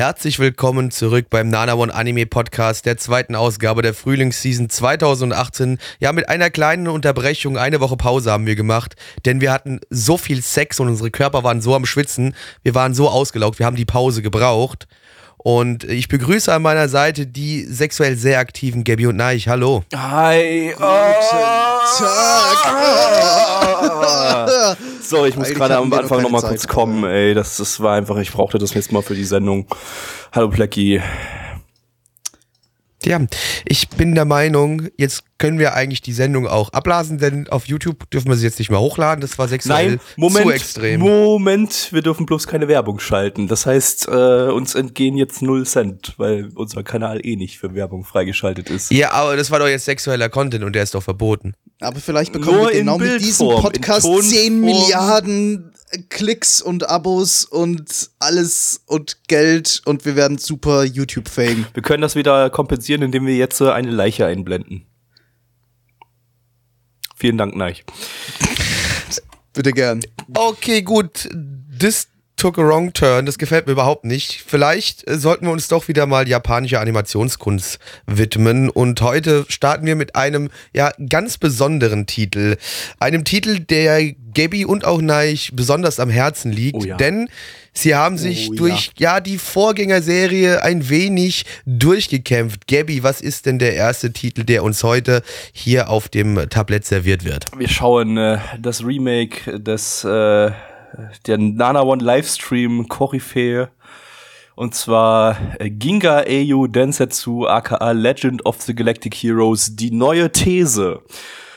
Herzlich willkommen zurück beim Nana One Anime Podcast, der zweiten Ausgabe der Frühlingsseason 2018. Ja, mit einer kleinen Unterbrechung, eine Woche Pause haben wir gemacht, denn wir hatten so viel Sex und unsere Körper waren so am Schwitzen, wir waren so ausgelaugt, wir haben die Pause gebraucht. Und ich begrüße an meiner Seite die sexuell sehr aktiven Gabby und Neich. Hallo. Hi. Guten Tag. So, ich muss Eigentlich gerade am noch Anfang nochmal Zeit. kurz kommen, ey. Das, das war einfach, ich brauchte das jetzt mal für die Sendung. Hallo Plecki. Ja, ich bin der Meinung, jetzt können wir eigentlich die Sendung auch ablasen, denn auf YouTube dürfen wir sie jetzt nicht mehr hochladen. Das war sexuell Nein, Moment, zu extrem. Moment, wir dürfen bloß keine Werbung schalten. Das heißt, äh, uns entgehen jetzt null Cent, weil unser Kanal eh nicht für Werbung freigeschaltet ist. ja, aber das war doch jetzt sexueller Content und der ist doch verboten. Aber vielleicht bekommen Nur wir genau mit diesem Podcast Tonform. 10 Milliarden Klicks und Abos und alles und Geld und wir werden super YouTube-Fame. Wir können das wieder kompensieren, indem wir jetzt äh, eine Leiche einblenden. Vielen Dank, Neich. Bitte gern. Okay, gut. This took a wrong turn. Das gefällt mir überhaupt nicht. Vielleicht äh, sollten wir uns doch wieder mal japanischer Animationskunst widmen. Und heute starten wir mit einem ja ganz besonderen Titel. Einem Titel, der Gabby und auch Neich besonders am Herzen liegt. Oh ja. Denn sie haben sich Oh durch ja die Vorgängerserie ein wenig durchgekämpft. Gabby, was ist denn der erste Titel, der uns heute hier auf dem Tablett serviert wird? Wir schauen äh, das Remake des äh, der Nana One Livestream Koryphäe und zwar äh, Ginga Eiyu Densetsu aka Legend of the Galactic Heroes die neue These.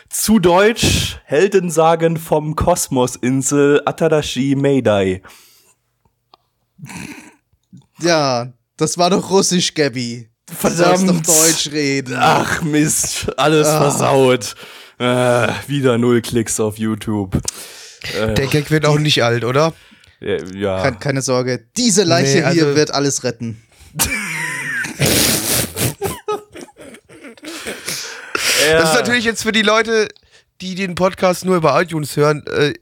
Zu Deutsch Heldensagen vom Kosmosinsel Atadashi Meidai. Ja, das war doch Russisch, Gabby. Du Verdammt. sollst doch Deutsch reden. Ach Mist, alles versaut. Äh, wieder null Klicks auf YouTube. Äh, Der Gag wird auch nicht alt, oder? ja. Keine, keine Sorge, diese Leiche Nee, also- hier wird alles retten. Das ist natürlich jetzt für die Leute, die den Podcast nur über iTunes hören, äh,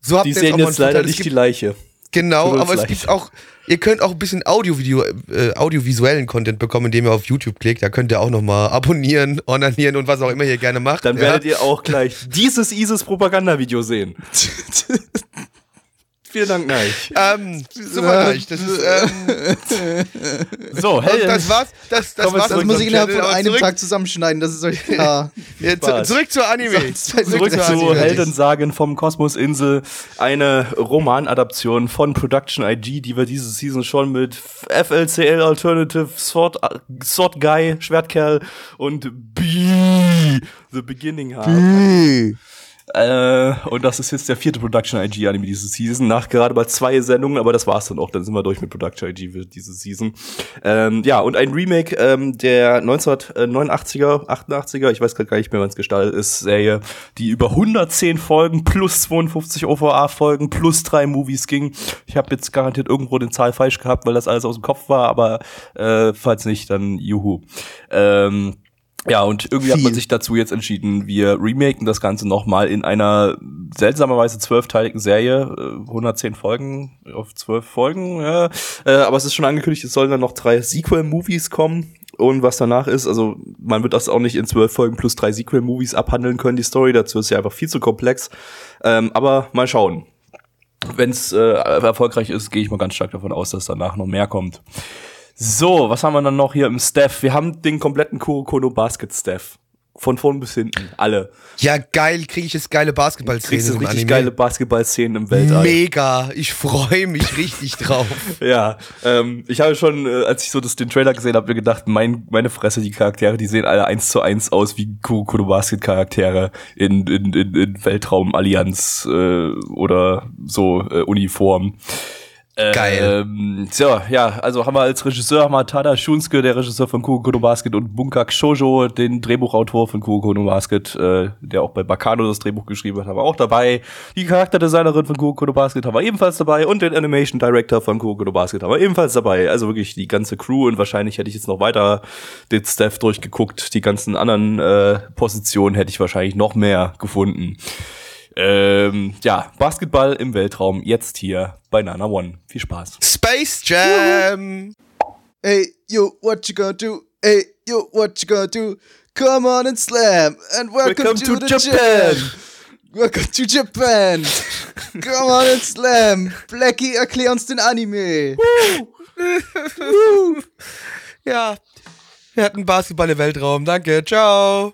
so habt Die ihr sehen auch mal jetzt leider nicht die gibt, Leiche. Genau, aber es gibt auch, ihr könnt auch ein bisschen Audio-Video, äh, audiovisuellen Content bekommen, indem ihr auf YouTube klickt. Da könnt ihr auch nochmal abonnieren, onanieren und was auch immer ihr gerne macht. Dann ja. werdet ihr auch gleich dieses ISIS-Propaganda-Video sehen. Vielen Dank, Neich. Ähm, super leicht. Das ist, ähm, So, und hey, das war's. Das, das war's. Das muss ich innerhalb von einem zurück, Tag zusammenschneiden, das ist euch klar. Ja, zurück zur Anime. Zurück Zurück zur zu Anime. Heldensagen vom Kosmosinsel, eine Romanadaption von Production IG, die wir diese Season schon mit FLCL Alternative Sword, Sword Guy, Schwertkerl und B The Beginning haben. Äh, und das ist jetzt der vierte Production IG Anime diese Season, nach gerade mal zwei Sendungen, aber das war's dann auch, dann sind wir durch mit Production IG für diese Season. Ähm, ja, und ein Remake ähm, der 1989er, 88er, ich weiß gerade gar nicht mehr, wann es gestartet ist, Serie, die über 110 Folgen plus 52 OVA-Folgen plus drei Movies ging. Ich habe jetzt garantiert irgendwo den Zahl falsch gehabt, weil das alles aus dem Kopf war, aber äh, falls nicht, dann juhu. Ähm, ja, und irgendwie hat man Viel. sich dazu jetzt entschieden, wir remaken das Ganze nochmal in einer seltsamerweise zwölfteiligen Serie, äh, 110 Folgen auf zwölf Folgen, ja. Äh, aber es ist schon angekündigt, es sollen dann noch drei Sequel-Movies kommen. Und was danach ist, also man wird das auch nicht in zwölf Folgen plus drei Sequel-Movies abhandeln können, die Story dazu ist ja einfach viel zu komplex. Ähm, aber mal schauen. Wenn es äh, erfolgreich ist, gehe ich mal ganz stark davon aus, dass danach noch mehr kommt. So, was haben wir dann noch hier im Staff? Wir haben den kompletten Kurokono Basket Staff. Von vorn bis hinten. Alle. Ja, geil, kriege ich jetzt geile Basketballszenen Kriegst du im richtig Anime. geile Basketballszenen im Weltall. Mega, ich freue mich richtig drauf. Ja, ähm, ich habe schon, äh, als ich so das, den Trailer gesehen habe, mir gedacht, mein, meine Fresse, die Charaktere, die sehen alle eins zu eins aus wie Kurokono Basket Charaktere in, in, in, in Weltraum Allianz äh, oder so äh, Uniform. Geil. Ähm, so, ja, also haben wir als Regisseur haben wir Tada Shunsuke, der Regisseur von Kurokono Basket und Bunkak Shoujo, den Drehbuchautor von Kurokono Basket, äh, der auch bei Bakano das Drehbuch geschrieben hat, haben wir auch dabei. Die Charakterdesignerin von Kurokono Basket haben wir ebenfalls dabei und den Animation Director von Kurokono Basket haben wir ebenfalls dabei. Also wirklich die ganze Crew und wahrscheinlich hätte ich jetzt noch weiter den Staff durchgeguckt. Die ganzen anderen äh, Positionen hätte ich wahrscheinlich noch mehr gefunden. Ähm, ja, Basketball im Weltraum, jetzt hier bei Nana One. Viel Spaß. Space Jam! Hey, yo, what you gonna do? Hey, yo, what you gonna do? Come on and slam and welcome, Welcome to, to Japan. Jam. Welcome to Japan. Come on and slam. Blackie, erklär uns den Anime. Ja. Wir hatten Basketball im Weltraum. Danke. Ciao.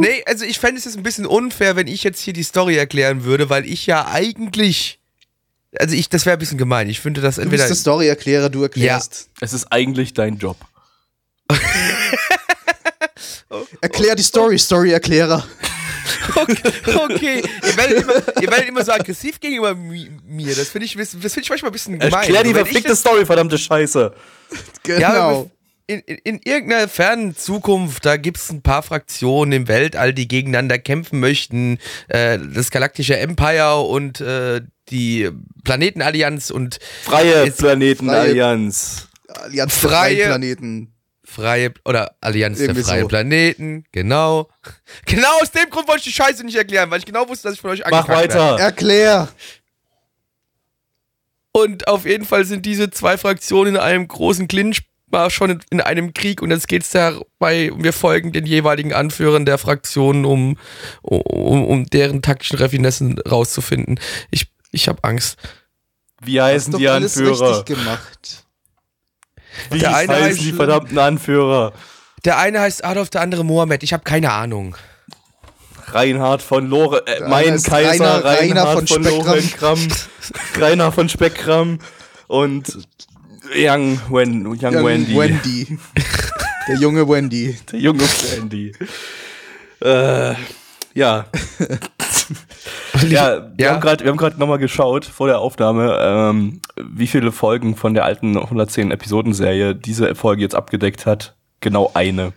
Nee, also ich fände es jetzt ein bisschen unfair, wenn ich jetzt hier die Story erklären würde, weil ich ja eigentlich. Also ich, das wäre ein bisschen gemein. Ich finde das Du entweder. bist der Story-Erklärer, du erklärst. Es ist eigentlich dein Job. Erklär die Story, Story-Erklärer. Okay, okay. Ihr, werdet immer, ihr werdet immer so aggressiv gegenüber mi- mir. Das finde ich, das finde ich manchmal ein bisschen gemein. Erklär die Also verfickte Story, verdammte Scheiße. Genau. Ja, in, in, in irgendeiner fernen Zukunft, da gibt es ein paar Fraktionen im Weltall, die gegeneinander kämpfen möchten. Äh, das galaktische Empire und äh, die Planetenallianz und Freie Planetenallianz. Allianz Freie- freie Planeten. freie oder Allianz Irgendwie der freien so. Planeten. Genau. Genau aus dem Grund wollte ich die Scheiße nicht erklären, weil ich genau wusste, dass ich von euch Mach angekackt werde. weiter. Erklär. Und auf jeden Fall sind diese zwei Fraktionen in einem großen Clinch war schon in- in einem Krieg und jetzt geht's dabei, wir folgen den jeweiligen Anführern der Fraktionen, um, um, um deren taktischen Raffinessen rauszufinden. Ich, ich habe Angst. Wie heißen die alles Anführer? richtig gemacht. Wie Der eine heißen die verdammten Anführer? Der eine heißt Adolf, der andere Mohammed. Ich habe keine Ahnung. Reinhard von Lore, äh, mein Kaiser, Rainer- Rainer Reinhard von von, Lorenkram, Rainer von Speckkram und Young, Wen, Young Young Wendy. Wendy. Der junge Wendy. Der junge Wendy. äh, ja. ja, wir Ja. haben gerade, wir haben gerade nochmal geschaut vor der Aufnahme, ähm, wie viele Folgen von der alten 110 Episodenserie diese Folge jetzt abgedeckt hat. Genau eine.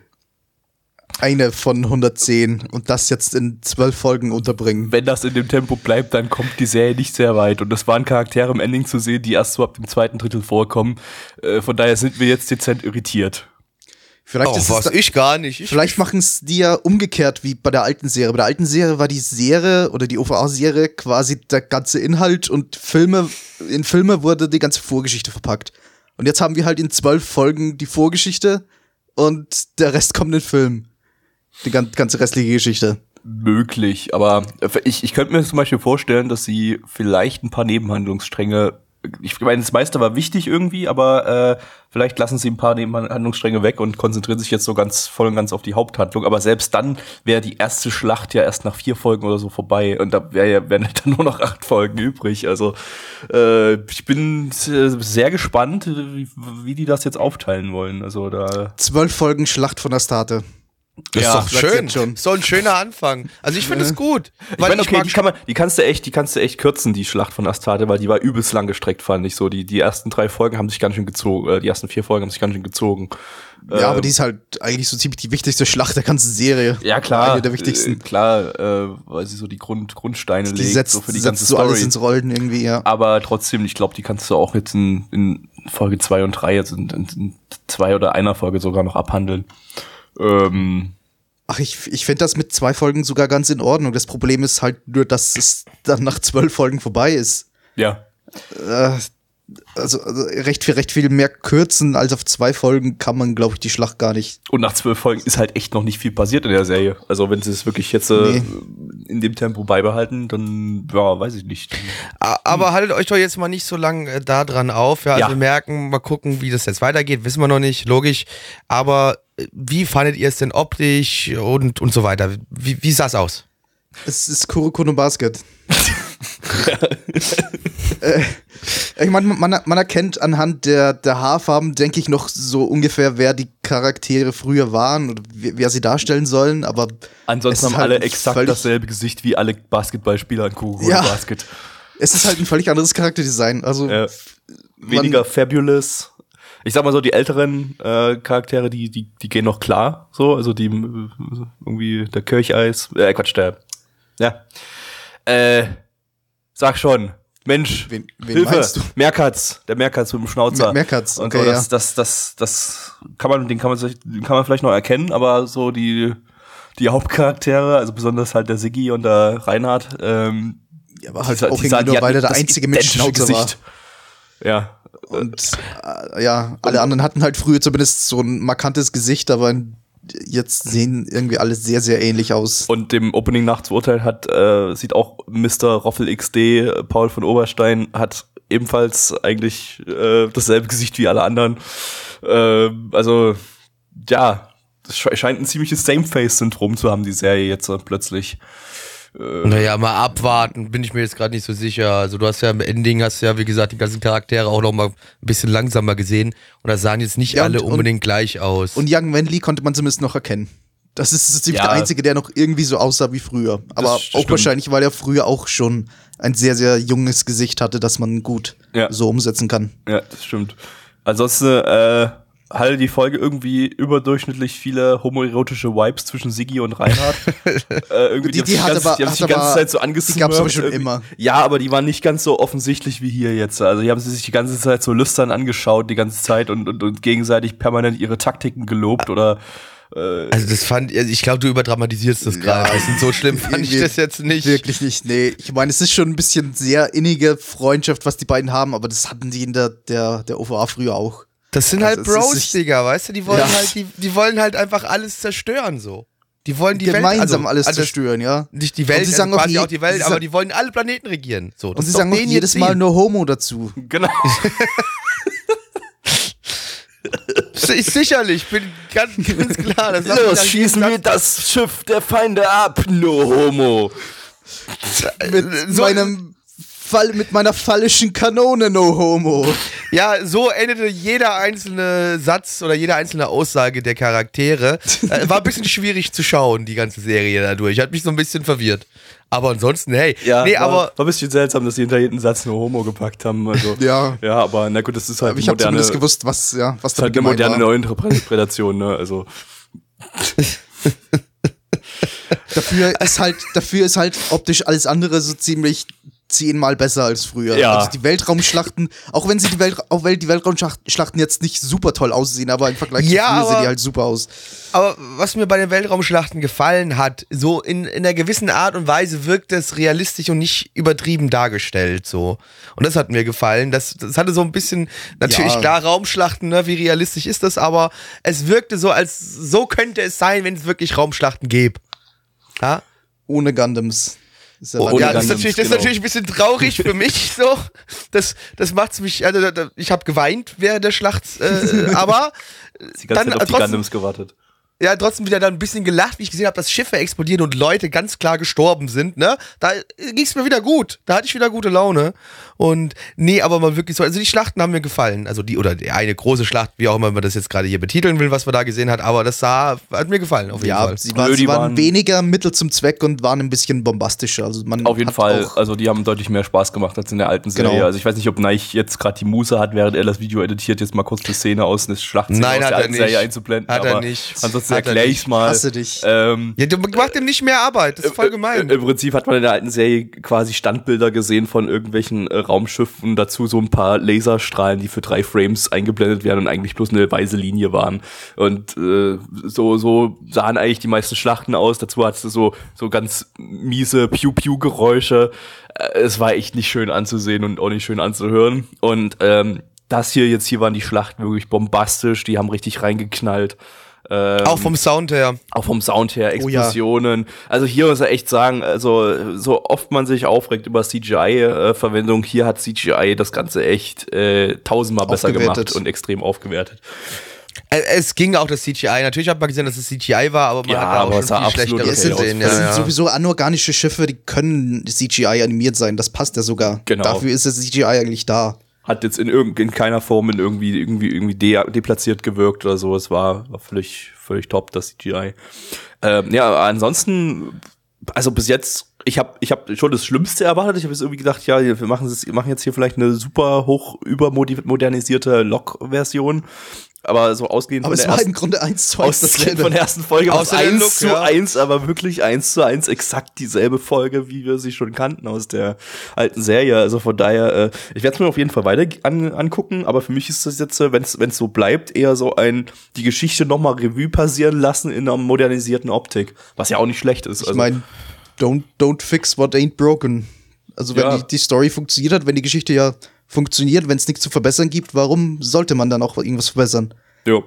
Eine von 110 und das jetzt in zwölf Folgen unterbringen. wenn das in dem Tempo bleibt, dann kommt die Serie nicht sehr weit. Und es waren Charaktere im Ending zu sehen, die erst so ab dem zweiten Drittel vorkommen. Äh, von daher sind wir jetzt dezent irritiert. Vielleicht, Oh, ist es was? da, Ich gar nicht. Ich, vielleicht machen es die ja umgekehrt wie bei der alten Serie. Bei der alten Serie war die Serie oder die OVA-Serie quasi der ganze Inhalt und Filme, in Filme wurde die ganze Vorgeschichte verpackt. Und jetzt haben wir halt in zwölf Folgen die Vorgeschichte und der Rest kommt in den Film. Die gan- ganze restliche Geschichte. Möglich, aber ich, ich könnte mir zum Beispiel vorstellen, dass sie vielleicht ein paar Nebenhandlungsstränge. Ich meine, das meiste war wichtig irgendwie, aber äh, vielleicht lassen sie ein paar Nebenhandlungsstränge weg und konzentrieren sich jetzt so ganz voll und ganz auf die Haupthandlung. Aber selbst dann wäre die erste Schlacht ja erst nach vier Folgen oder so vorbei und da wär ja, wären dann nur noch acht Folgen übrig. Also äh, ich bin sehr gespannt, wie, wie die das jetzt aufteilen wollen. Also da Zwölf Folgen Schlacht von Astarte. Das ja, ist doch schön. schon. So ein schöner Anfang. Also ich finde es gut. Ich meine, okay, die, kann man, die kannst du echt, die kannst du echt kürzen, die Schlacht von Astarte, weil die war übelst lang gestreckt, fand ich so. Die, die ersten drei Folgen haben sich ganz schön gezogen, äh, die ersten vier Folgen haben sich ganz schön gezogen. Ja, Ähm, aber die ist halt eigentlich so ziemlich die wichtigste Schlacht der ganzen Serie. Ja, klar. Eine der Äh, wichtigsten. klar, äh, weil sie so die Grund, Grundsteine die legt, setzt, so für die setzt ganze so Story. alles ins Rollen irgendwie, ja. aber trotzdem, ich glaube, die kannst du auch jetzt in, in Folge zwei und drei jetzt in, in, in zwei oder einer Folge sogar noch abhandeln. Ähm, Ach, ich, ich finde das mit zwei Folgen sogar ganz in Ordnung. Das Problem ist halt nur, dass es dann nach zwölf Folgen vorbei ist. ja. Äh, also, also recht viel, recht viel mehr kürzen als auf zwei Folgen kann man, glaube ich, die Schlacht gar nicht. Und nach zwölf Folgen ist halt echt noch nicht viel passiert in der Serie. Also wenn sie es wirklich jetzt äh, Nee. in dem Tempo beibehalten, dann ja, weiß ich nicht. Aber haltet euch doch jetzt mal nicht so lang äh, da dran auf. Ja, also Ja. wir merken, mal gucken, wie das jetzt weitergeht. Wissen wir noch nicht, logisch. Aber wie fandet ihr es denn optisch und, und so weiter? Wie, wie sah es aus? Es ist Kuroko no Basket. äh, ich meine, man, man erkennt anhand der, der Haarfarben, denke ich, noch so ungefähr, wer die Charaktere früher waren oder wer, wer sie darstellen sollen, aber Ansonsten haben halt alle exakt dasselbe Gesicht wie alle Basketballspieler in Kugel Ja. Basket. Es ist halt ein völlig anderes Charakterdesign. Also Ja. Weniger fabulous. Ich sag mal so, die älteren äh, Charaktere, die, die, die gehen noch klar. So, also die äh, irgendwie der Kircheis, äh, Quatsch, der. Ja. Äh, sag schon. Mensch, Wen- wen Hilfe, meinst du? Meerkatz, der Meerkatz mit dem Schnauzer. Mer- Meerkatz, und okay, so, das, ja. das, das, das kann man, den kann man, den kann man vielleicht noch erkennen, aber so die, die Hauptcharaktere, also besonders halt der Siggi und der Reinhard, ähm, Ja, aber halt die- auch die irgendwie nur, weil er der einzige mit Schnauze war. Gesicht. Ja, Und äh, ja, alle anderen hatten halt früher zumindest so ein markantes Gesicht, aber jetzt sehen irgendwie alle sehr, sehr ähnlich aus. Und dem Opening nach zu hat, äh, sieht auch Mr. Roffel XD, äh, Paul von Oberstein, hat ebenfalls eigentlich äh, dasselbe Gesicht wie alle anderen. Äh, also, ja, es sche- scheint ein ziemliches Same-Face-Syndrom zu haben, die Serie jetzt äh. Naja, mal abwarten, bin ich mir jetzt gerade nicht so sicher. Also du hast ja im Ending, hast ja, wie gesagt, die ganzen Charaktere auch noch mal ein bisschen langsamer gesehen. Und da sahen jetzt nicht Ja, alle und- unbedingt gleich aus. Und Young Wenli konnte man zumindest noch erkennen. Das ist ziemlich Ja. der Einzige, der noch irgendwie so aussah wie früher. Aber auch stimmt. wahrscheinlich, weil er früher auch schon ein sehr, sehr junges Gesicht hatte, das man gut Ja. so umsetzen kann. Ja, das stimmt. Ansonsten äh, hatte die Folge irgendwie überdurchschnittlich viele homoerotische Vibes zwischen Siggi und Reinhard. äh, irgendwie, Die- haben die sich hat ganz- aber- die haben sich die ganze Zeit so die angesmurft. gab's aber schon immer. Ja, aber die waren nicht ganz so offensichtlich wie hier jetzt. Also die haben sie sich die ganze Zeit so lüstern angeschaut, die ganze Zeit und, und, und gegenseitig permanent ihre Taktiken gelobt oder also das fand, also ich glaube, du überdramatisierst das gerade. Ist so schlimm fand ich das jetzt nicht. Wirklich nicht, nee. Ich meine, es ist schon ein bisschen sehr innige Freundschaft, was die beiden haben, aber das hatten die in der, der, der OVA früher auch. Das sind Also halt ist Bros, Digga, weißt du? Die wollen Ja. halt, die, die wollen halt einfach alles zerstören, so. Die wollen die Gemeinsam Welt, also, alles also zerstören, ja. Nicht die Welt, Und sie sagen also auch je- auch die Welt, sie aber die wollen alle Planeten regieren. So, das Und sie sagen auch jedes. Mal nur Homo dazu. genau. Ich sicherlich, bin ganz, ganz klar. Das Los, dann- schießen wir das Schiff der Feinde ab, no homo. Mit so- meinem Fall, mit meiner fallischen Kanone, no homo. Ja, so endete jeder einzelne Satz oder jede einzelne Aussage der Charaktere. Äh, war ein bisschen schwierig zu schauen, die ganze Serie dadurch. Hat mich so ein bisschen verwirrt. Aber ansonsten, hey. Ja, nee, war, aber war ein bisschen seltsam, dass sie hinter jeden Satz nur Homo gepackt haben. Also, Ja. Ja, aber na gut, das ist halt Aber ich habe moderne, zumindest gewusst, was, ja, was ist halt eine moderne war. Neuinterpretation, ne? Also, Dafür ist halt, dafür ist halt optisch alles andere so ziemlich zehnmal besser als früher. Ja. Also die Weltraumschlachten, auch wenn sie die, Welt, auch wenn die Weltraumschlachten jetzt nicht super toll aussehen, aber im Vergleich Ja, zu früher sehen aber- die halt super aus. Aber was mir bei den Weltraumschlachten gefallen hat, so in, in einer gewissen Art und Weise wirkt es realistisch und nicht übertrieben dargestellt, so. Und das hat mir gefallen. Das, das hatte so ein bisschen, natürlich Ja. klar, Raumschlachten, ne, wie realistisch ist das, aber es wirkte so, als so könnte es sein, wenn es wirklich Raumschlachten gäbe. Ja? Ohne Gundams. Ist ja ja, das ist, natürlich, das ist genau. natürlich ein bisschen traurig für mich so. Das, das macht's mich, also ich habe geweint während der Schlacht, äh, aber ganze dann Zeit auf die trotzdem, Gundams gewartet. Ja, trotzdem wieder dann ein bisschen gelacht, wie ich gesehen habe, dass Schiffe explodieren und Leute ganz klar gestorben sind, ne? Da ging's mir wieder gut. Da hatte ich wieder gute Laune. Und nee, aber mal wirklich so, also die Schlachten haben mir gefallen. Also die, oder die eine große Schlacht, wie auch immer man das jetzt gerade hier betiteln will, was man da gesehen hat, aber das sah, hat mir gefallen, auf jeden Ja, Fall. sie, war, Nö, sie die waren waren- weniger Mittel zum Zweck und waren ein bisschen bombastischer. Also man Auf jeden Fall, also die haben deutlich mehr Spaß gemacht als in der alten Serie. Genau. Also ich weiß nicht, ob Neich jetzt gerade die Muße hat, während er das Video editiert, jetzt mal kurz eine Szene aus einer Schlachtszene Nein, aus hat der er alten nicht. Serie einzublenden. Hat er nicht. Ansonsten Er erkläre ich mal. Hasse dich. Ähm, Ja, du machst ihm nicht mehr Arbeit, das ist voll Äh, gemein. Im Prinzip hat man in der alten Serie quasi Standbilder gesehen von irgendwelchen äh, Raumschiffen, dazu so ein paar Laserstrahlen, die für drei Frames eingeblendet werden und eigentlich bloß eine weiße Linie waren. Und äh, so, so sahen eigentlich die meisten Schlachten aus. Dazu hattest du so, so ganz miese Pew-Pew-Geräusche. Äh, es war echt nicht schön anzusehen und auch nicht schön anzuhören. Und ähm, das hier, jetzt hier waren die Schlachten wirklich bombastisch, die haben richtig reingeknallt. Ähm, auch vom Sound her. auch vom Sound her, Oh ja. Explosionen. Also hier muss er echt sagen, also so oft man sich aufregt über CGI-Verwendung, hier hat CGI das Ganze echt äh, tausendmal besser gemacht und extrem aufgewertet. Äh, Es ging auch das CGI. Natürlich hat man gesehen, dass es CGI war, aber man Ja, hat auch schon viel Schlechteres okay gesehen. das sind ja. sowieso anorganische Schiffe, die können CGI animiert sein. Das passt ja sogar. Genau. Dafür ist das CGI eigentlich da. Hat jetzt in, irgend, in keiner Form in irgendwie, irgendwie, irgendwie de deplatziert gewirkt oder so. Es war, war völlig, völlig top, das CGI. Ähm, ja, ansonsten, also bis jetzt, ich habe ich hab schon das Schlimmste erwartet. Ich habe jetzt irgendwie gedacht, ja, wir machen, machen jetzt hier vielleicht eine super hoch übermodernisierte Lok-Version. Aber so ausgehend Aber von es der war ersten, im Grunde eins zu eins ausgehend dasselbe. von der ersten Folge der eins Look, zu ja. eins, aber wirklich eins zu eins exakt dieselbe Folge, wie wir sie schon kannten aus der alten Serie. Also von daher, äh, ich werde es mir auf jeden Fall weiter an, angucken, aber für mich ist das jetzt, wenn es so bleibt, eher so ein die Geschichte nochmal Revue passieren lassen in einer modernisierten Optik, was ja auch nicht schlecht ist. Also Ich meine, don't, don't fix what ain't broken. Also wenn Ja. die, die Story funktioniert hat, wenn die Geschichte ja funktioniert, wenn es nichts zu verbessern gibt, warum sollte man dann auch irgendwas verbessern? Ja.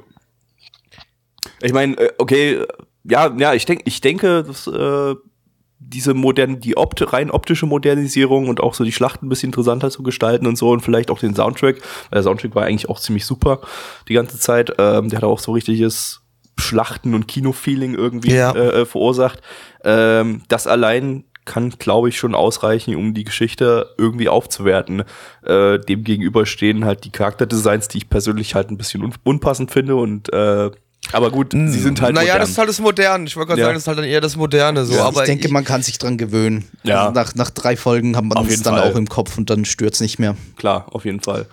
Ich meine, äh, okay, ja, ja, ich denke, ich denke, dass äh, diese modern, die Opt rein optische Modernisierung und auch so die Schlachten ein bisschen interessanter zu gestalten und so und vielleicht auch den Soundtrack, weil der Soundtrack war eigentlich auch ziemlich super die ganze Zeit. Ähm, der hat auch so richtiges Schlachten- und Kino-Feeling irgendwie Ja. äh, äh, verursacht. Ähm, das allein kann, glaube ich, schon ausreichen, um die Geschichte irgendwie aufzuwerten. Äh, dem gegenüber stehen halt die Charakterdesigns, die ich persönlich halt ein bisschen un unpassend finde und äh, aber gut, sie sind halt Naja, modern. das ist halt das Moderne. Ich wollte gerade Ja. sagen, das ist halt dann eher das Moderne. So. Ja. aber ich denke, man kann sich dran gewöhnen. Ja. Also nach, nach drei Folgen hat man Auf es dann Fall. auch im Kopf und dann stört's nicht mehr. klar, auf jeden Fall.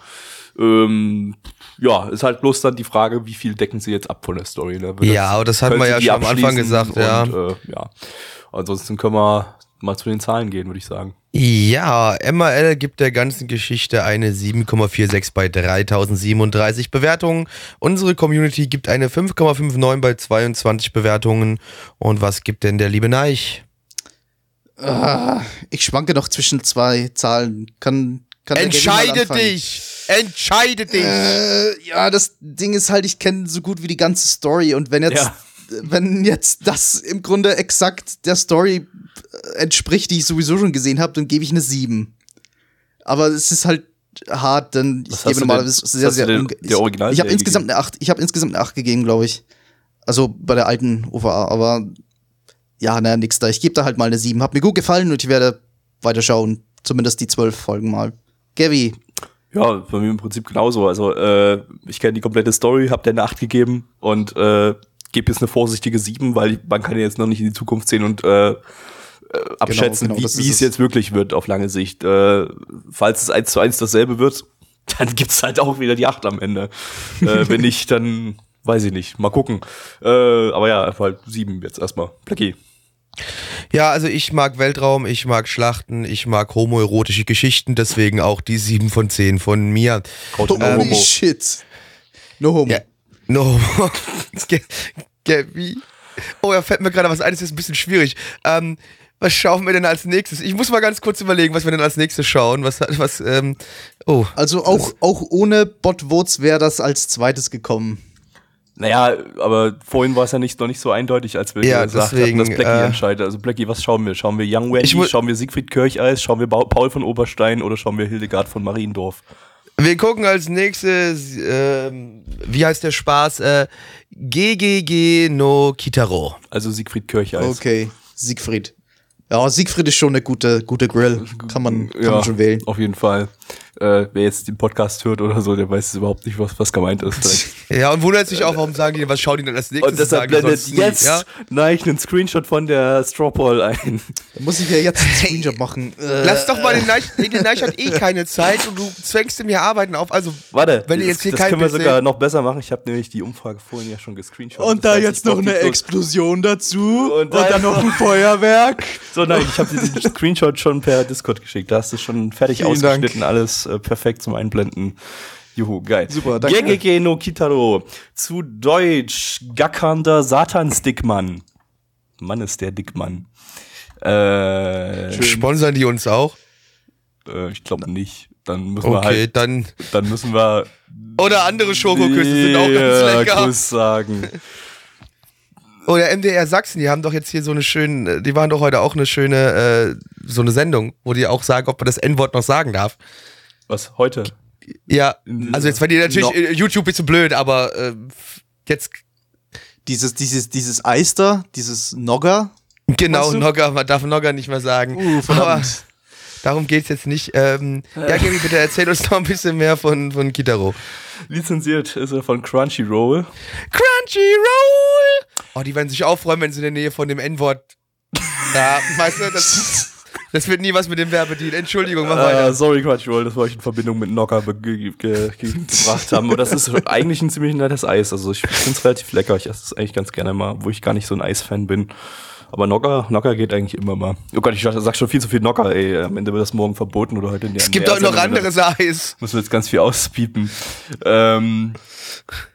Ähm, ja, ist halt bloß dann die Frage, wie viel decken sie jetzt ab von der Story. Ne? Ja, aber das hatten wir ja schon am Anfang gesagt, ja. Und, äh, ja. Ansonsten können wir mal zu den Zahlen gehen, würde ich sagen. Ja, MRL gibt der ganzen Geschichte eine 7,46 bei 3037 Bewertungen. Unsere Community gibt eine 5,59 bei 22 Bewertungen. Und was gibt denn der liebe Neich? Ah, ich schwanke noch zwischen zwei Zahlen. Kann, kann Entscheide dich! Entscheide dich! Äh, ja, das Ding ist halt, ich kenne so gut wie die ganze Story und wenn jetzt, Ja. Wenn jetzt das im Grunde exakt der Story äh, entspricht, die ich sowieso schon gesehen habe, dann gebe ich eine 7. Aber es ist halt hart, denn ich gebe normalerweise sehr, sehr unge- der Original- Ich, habe insgesamt eine 8, ich habe insgesamt eine 8 gegeben, glaube ich. Also bei der alten OVA, aber ja, naja, nix da. Ich gebe da halt mal eine 7. Hat mir gut gefallen und ich werde weiterschauen. Zumindest die 12 Folgen mal. Gavi, Ja, bei mir im Prinzip genauso. Also äh, ich kenne die komplette Story, habe der eine 8 gegeben und äh, gebe jetzt eine vorsichtige 7, weil man kann ja jetzt noch nicht in die Zukunft sehen und äh, äh, abschätzen, genau, das wie, wie es es. jetzt wirklich wird auf lange Sicht. Äh, falls es eins zu eins dasselbe wird, dann gibt's halt auch wieder die 8 am Ende. äh, wenn nicht, dann weiß ich nicht. Mal gucken. Äh, aber ja, halt 7 jetzt erstmal. Blackie. Ja, also ich mag Weltraum, ich mag Schlachten, ich mag homoerotische Geschichten, deswegen auch die 7 von 10 von mir. Holy holy shit. No homo. Ja. No. Gabi. Oh, ja, fällt mir gerade was ein, das ist ein bisschen schwierig. Ähm, was schauen wir denn als nächstes? Ich muss mal ganz kurz überlegen, was wir denn als nächstes schauen. Was, was, ähm, oh. Also auch, auch ohne Botvotes wäre das als zweites gekommen. Naja, aber vorhin war es ja nicht, noch nicht so eindeutig, als wir Ja, gesagt deswegen, hatten, dass Blackie äh, entscheidet. Also Blackie, was schauen wir? Schauen wir Young Ich Wendy, schauen wir Siegfried Kircheis, schauen wir Paul von Oberstein oder schauen wir Hildegard von Mariendorf? Wir gucken als nächstes, ähm, wie heißt der Spaß? Äh, GGG no Kitaro. Also Siegfried Kircheis. Okay, Siegfried. Ja, Siegfried ist schon eine gute, gute Grill. Kann man, kann Ja, man schon wählen. Auf jeden Fall. Äh, wer jetzt den Podcast hört oder so, der weiß überhaupt nicht, was, was gemeint ist. Vielleicht. Ja, und wundert sich auch, warum sagen die, was schauen die denn als nächstes? Und deshalb blendet jetzt ja? nein, einen Screenshot von der Strawball ein. Da muss ich ja jetzt einen Screenshot machen. Äh, Lass doch mal den Neich, nee, der Neich hat eh keine Zeit und du zwängst ihm hier Arbeiten auf. Also, Warte, wenn ihr das, jetzt hier das können wir sogar noch besser machen. Ich habe nämlich die Umfrage vorhin ja schon gescreenshot. und Das da heißt, jetzt noch eine Explosion dazu. Und Und, dann noch ein Feuerwerk. So, nein, ich habe dir den Screenshot schon per Discord geschickt. Da hast du schon fertig Vielen ausgeschnitten, alles äh, perfekt zum Einblenden. Juhu, geil. Super, danke. Gegege no Kitaro. Zu Deutsch, gackernder Satansdickmann. Mann ist der Dickmann. Äh, sponsern die uns auch? äh, ich glaube nicht. Dann müssen wir Okay, halt, dann. dann müssen wir Oder andere Schokoküsse sind auch ganz lecker. Kuss sagen. Oder MDR Sachsen, die haben doch jetzt hier so eine schöne, die waren doch heute auch eine schöne, äh, so eine Sendung, wo die auch sagen, ob man das N-Wort noch sagen darf. Was, heute? Ja, also jetzt war die natürlich, No. äh, YouTube ist so blöd, aber äh, jetzt, Dieses, dieses, dieses Eis da, dieses Nogger. genau? Nogger, man darf Nogger nicht mehr sagen. Uh, aber darum geht's jetzt nicht. Ähm, ja, Gaby, bitte erzähl uns noch ein bisschen mehr von, von Kitaro. Lizenziert ist er von Crunchyroll. Crunchyroll! Oh, die werden sich auch freuen, wenn sie in der Nähe von dem N-Wort. Ja, weißt du, das. Das wird nie was mit dem Werbedeal. Entschuldigung, mach weiter. sorry, Crunchyroll, das wollte ich in Verbindung mit Knocker ge ge ge gebracht haben. Aber das ist eigentlich ein ziemlich nettes Eis. Also ich finde es relativ lecker. Ich esse es eigentlich ganz gerne mal, wo ich gar nicht so ein Eisfan bin. Aber Knocker, Knocker geht eigentlich immer mal. Oh Gott, ich sag schon viel zu viel Knocker, ey. Am Ende wird das morgen verboten oder heute in der Es gibt auch noch anderes Eis. Müssen wir jetzt ganz viel auspiepen. Ähm,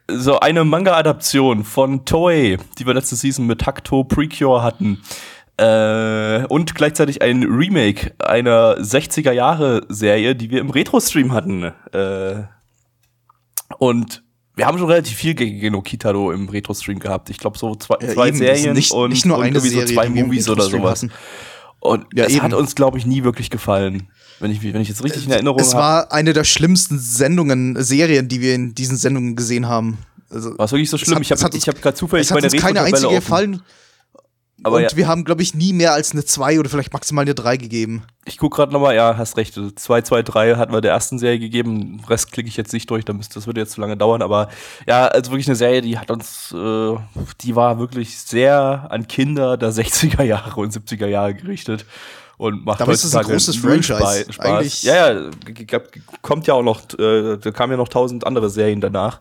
so eine Manga-Adaption von Toei, die wir letzte Season mit Takto Precure hatten. Äh, und gleichzeitig ein Remake einer 60er-Jahre-Serie, die wir im Retro-Stream hatten. Äh, und wir haben schon relativ viel gegen Geno Kitaro im Retro-Stream gehabt. Ich glaube, so zwei, Ja, zwei eben, das Serien nicht- und, nicht nur und irgendwie Serie, so zwei Movies oder sowas. hatten. Und Ja, es hat eben. uns, glaube ich, nie wirklich gefallen. Wenn ich, wenn ich jetzt richtig in Erinnerung Es habe. war eine der schlimmsten Sendungen, Serien, die wir in diesen Sendungen gesehen haben. Also, War es wirklich so schlimm? hat- ich habe es hat hab gerade zufällig es hat meine uns keine Retro-Tabelle einzige offen. gefallen. Aber und ja. wir haben, glaube ich, nie mehr als eine 2 oder vielleicht maximal eine 3 gegeben. Ich guck gerade nochmal, ja, hast recht. 2, 2, 3 hatten wir der ersten Serie gegeben. Den Rest klicke ich jetzt nicht durch, das würde jetzt zu lange dauern. Aber ja, also wirklich eine Serie, die hat uns, äh, die war wirklich sehr an Kinder der 60er Jahre und 70er Jahre gerichtet. Und macht Dabei ist es ein großes Franchise. Spa- Spaß. Eigentlich- Ja, ja, kommt ja auch noch, äh, da kamen ja noch tausend andere Serien danach.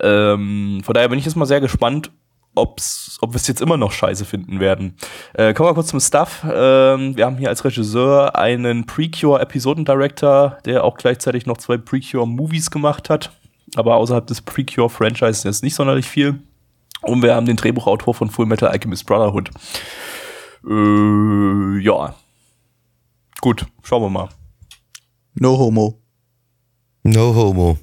Ähm, von daher bin ich jetzt mal sehr gespannt, ob's, ob wir es jetzt immer noch scheiße finden werden. Äh, kommen wir kurz zum Stuff. Ähm, wir haben hier als Regisseur einen Precure-Episoden-Director, der auch gleichzeitig noch zwei Precure-Movies gemacht hat. Aber außerhalb des Precure-Franchises jetzt nicht sonderlich viel. Und wir haben den Drehbuchautor von Full Metal Alchemist Brotherhood. Äh, ja. Gut, schauen wir mal. No homo. No homo.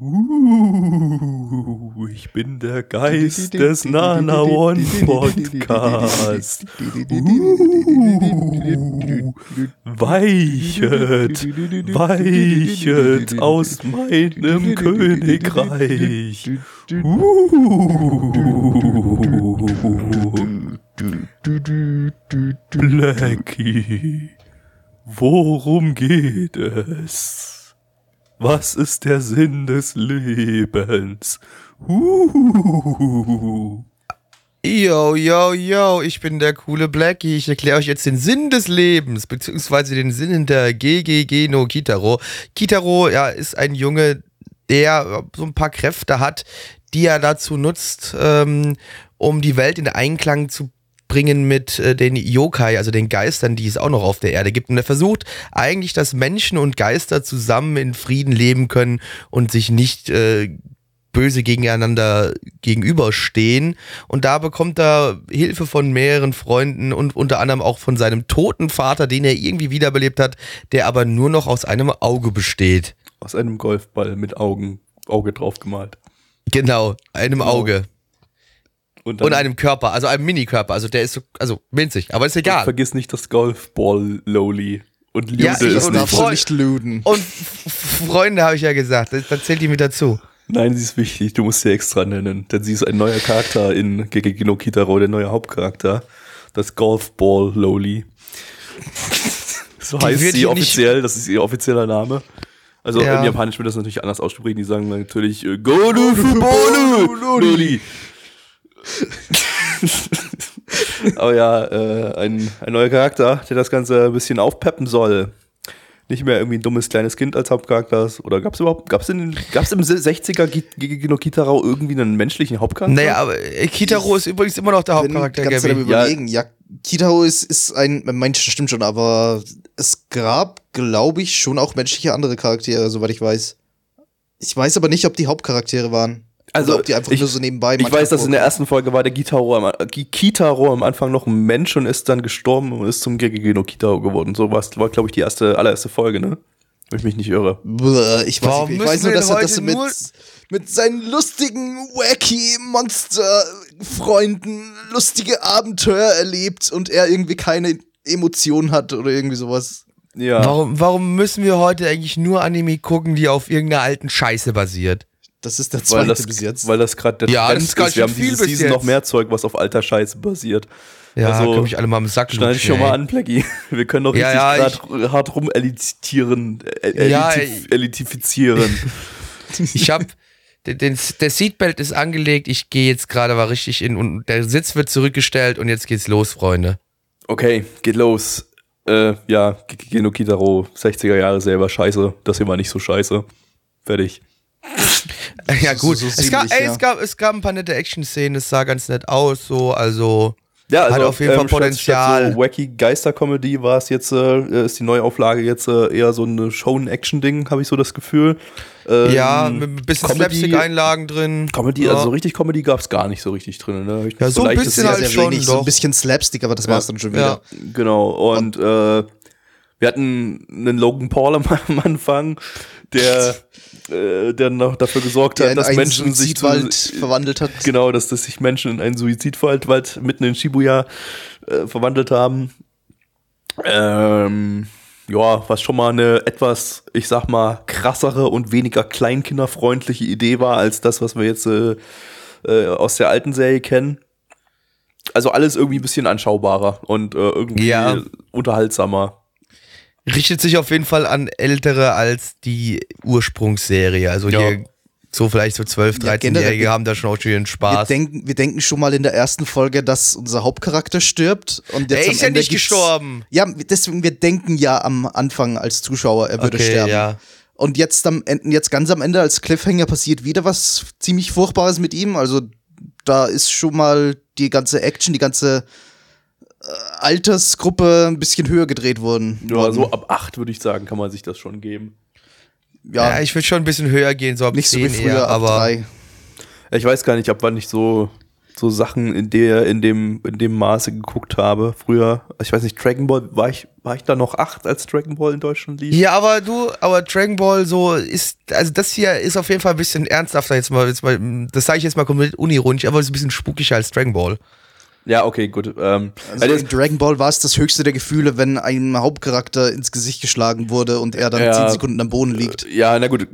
Uh, ich bin der Geist des Nana One Podcast. Uh, weichet, weichet aus meinem Königreich. Uh, Blackie, worum geht es? Was ist der Sinn des Lebens? Uh. Yo, yo, yo, ich bin der coole Blackie. Ich erkläre euch jetzt den Sinn des Lebens, beziehungsweise den Sinn hinter GGG no Kitaro. Kitaro, ja, ist ein Junge, der so ein paar Kräfte hat, die er dazu nutzt, ähm, um die Welt in Einklang zu bringen mit äh, den Yokai, also den Geistern, die es auch noch auf der Erde gibt. Und er versucht eigentlich, dass Menschen und Geister zusammen in Frieden leben können und sich nicht äh, böse gegeneinander gegenüberstehen. Und da bekommt er Hilfe von mehreren Freunden und unter anderem auch von seinem toten Vater, den er irgendwie wiederbelebt hat, der aber nur noch aus einem Auge besteht. Aus einem Golfball mit Augen, Auge drauf gemalt. Genau, einem Auge. Und, Und einem Körper, also einem Minikörper. Also der ist so, also winzig, aber ist egal. Vergiss nicht das Golfball Loli. Und Lude Ja, ich- ist und nicht. Freund- nicht looten. Und Freunde habe ich ja gesagt, das, das zählt die mit dazu. Nein, sie ist wichtig, du musst sie extra nennen. Denn sie ist ein neuer Charakter in Gegeki no Kitaro, der neue Hauptcharakter. Das Golfball Loli. so Die heißt sie offiziell, das ist ihr offizieller Name. Also Ja. im Japanischen wird das natürlich anders aussprechen. Die sagen natürlich äh, Golfball Loli. Aber ja, äh, ein, ein neuer Charakter, der das Ganze ein bisschen aufpeppen soll. Nicht mehr irgendwie ein dummes kleines Kind als Hauptcharakter. Oder gab es überhaupt, gab es im 60er Gi- Gi- Gi- no Kitaro irgendwie einen menschlichen Hauptcharakter? Naja, aber äh, Kitaro ist übrigens immer noch der Hauptcharakter, am Gabby. überlegen. Ja, Kitaro ist, ist ein, manches stimmt schon, aber es gab, glaube ich, schon auch menschliche andere Charaktere, soweit ich weiß. Ich weiß aber nicht, ob die Hauptcharaktere waren. Also, Oder ob die einfach ich- nur so nebenbei Ich weiß, dass in der ersten Folge war der Kitaro am, Ki- Kitaro am Anfang noch ein Mensch und ist dann gestorben und ist zum Gegeki no Kitaro geworden. So war's- war, glaube ich, die erste, allererste Folge, ne? Wenn ich mich nicht irre. Ich weiß, Warum ich müssen weiß nur, wir dass er, er mit, heute mit seinen lustigen, wacky Monster-Freunden lustige Abenteuer erlebt und er irgendwie keine Emotionen hat oder irgendwie sowas. Ja. Warum, warum müssen wir heute eigentlich nur Anime gucken, die auf irgendeiner alten Scheiße basiert? Das ist der Weil zweite das, bis jetzt. weil das gerade der Ja, Trend das ist ganz Wir haben viel diese Season jetzt. noch mehr Zeug, was auf alter Scheiße basiert. Ja, Also, können mich alle mal am Sack Schneid dich schon mal an, Blackie. Wir können doch Ja, richtig ja, grad hart rumelitieren. Äh, Ja, elitif elitifizieren. Ich hab, den, den, der Seatbelt ist angelegt, ich gehe jetzt gerade mal richtig in und der Sitz wird zurückgestellt und jetzt geht's los, Freunde. okay, geht los. Äh, ja, Geno Kitaro, 60er Jahre selber scheiße. Das hier war nicht so scheiße. Fertig. Ja, gut. so es, gab, ziemlich, ey, ja. es, gab, es gab ein paar nette Action-Szenen, es sah ganz nett aus, so, also. Ja, Hat auf jeden Fall statt- Potenzial. Statt so wacky Geistercomedy war es jetzt, äh, ist die Neuauflage jetzt äh, eher so ein Show-Action-Ding, habe ich so das Gefühl. Ähm, ja, mit ein bisschen Slapstick-Einlagen drin. Comedy, ja. also so richtig Comedy gab es gar nicht so richtig drin. Ne? Ja, nicht so ein bisschen halt sehr schon, wenig. So doch. ein bisschen Slapstick, aber das war's dann schon wieder. Ja. Genau, und äh, wir hatten einen Logan Paul am, am Anfang, der, äh, der noch dafür gesorgt Der hat, dass Menschen sich Suizidwald zu, verwandelt hat. Genau, dass, dass sich Menschen in einen Suizidwald Wald mitten in Shibuya äh, verwandelt haben. Ähm, ja, was schon mal eine etwas, ich sag mal, krassere und weniger kleinkinderfreundliche Idee war, als das, was wir jetzt äh, äh, aus der alten Serie kennen. Also alles irgendwie ein bisschen anschaubarer und äh, irgendwie Ja. unterhaltsamer. Richtet sich auf jeden Fall an Ältere als die Ursprungsserie. Also Ja. hier so vielleicht so 12-, Ja, 13-Jährige generell- haben da schon auch schon ihren Wir Spaß. denken, wir denken schon mal in der ersten Folge, dass unser Hauptcharakter stirbt. Und jetzt Er am ist ja nicht gestorben. Ja, deswegen, wir denken ja am Anfang als Zuschauer, er würde Okay, sterben. ja. Und jetzt, am, Ende- jetzt ganz am Ende als Cliffhanger passiert wieder was ziemlich Furchtbares mit ihm. Also da ist schon mal die ganze Action, die ganze Altersgruppe ein bisschen höher gedreht worden. Ja, so ab acht würde ich sagen, kann man sich das schon geben. Ja, ja, ich würde schon ein bisschen höher gehen, so ab nicht so 10 wie früher, eher, ab aber drei. Ich weiß gar nicht, ab wann ich so, so Sachen in der, in dem, in dem Maße geguckt habe. Früher, ich weiß nicht, Dragon Ball, war ich, war ich da noch acht, als Dragon Ball in Deutschland lief? Ja, aber du, aber Dragon Ball so ist, also das hier ist auf jeden Fall ein bisschen ernsthafter jetzt mal, jetzt mal das sage ich jetzt mal komplett unironisch, aber es ist ein bisschen spukischer als Dragon Ball. Ja, okay, gut. Ähm, Also also in Dragon Ball war es das höchste der Gefühle, wenn ein Hauptcharakter ins Gesicht geschlagen wurde und er dann Ja. zehn Sekunden am Boden liegt. ja, na gut,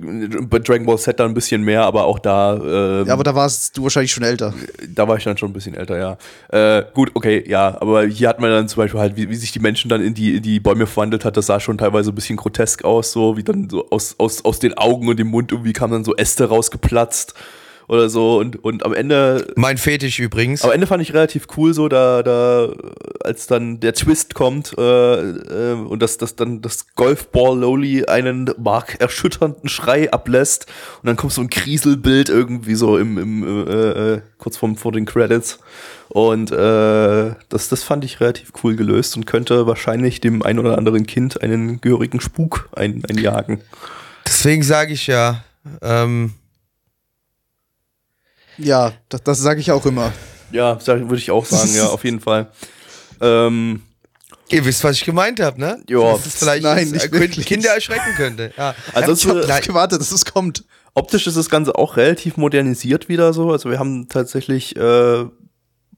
bei Dragon Ball Z dann ein bisschen mehr, aber auch da, ähm, Ja, aber da warst du wahrscheinlich schon älter. da war ich dann schon ein bisschen älter, ja. Äh, gut, okay, ja, aber hier hat man dann zum Beispiel halt, wie, wie sich die Menschen dann in die, in die Bäume verwandelt hat, das sah schon teilweise ein bisschen grotesk aus, so wie dann so aus, aus, aus den Augen und dem Mund irgendwie kamen dann so Äste rausgeplatzt oder so und, und am Ende Mein Fetisch übrigens. Am Ende fand ich relativ cool so, da, da, als dann der Twist kommt äh, äh, und dass das dann das Golfball Lowly einen markerschütternden Schrei ablässt und dann kommt so ein Kriselbild irgendwie so im, im äh, äh, kurz vorm, vor den Credits und äh, das, das fand ich relativ cool gelöst und könnte wahrscheinlich dem ein oder anderen Kind einen gehörigen Spuk ein, einjagen. Deswegen sage ich ja, ähm, Ja, das, das sage ich auch immer. Ja, würde ich auch sagen, ja, auf jeden Fall. Ähm, ihr wisst, was ich gemeint habe, ne? Ja. Dass es vielleicht Nein, äh, nicht Kind- wirklich. Kinder erschrecken könnte. Ja. Also ich es, hab äh, Ich gleich- hab gewartet, dass es kommt. Optisch ist das Ganze auch relativ modernisiert wieder so. Also wir haben tatsächlich äh,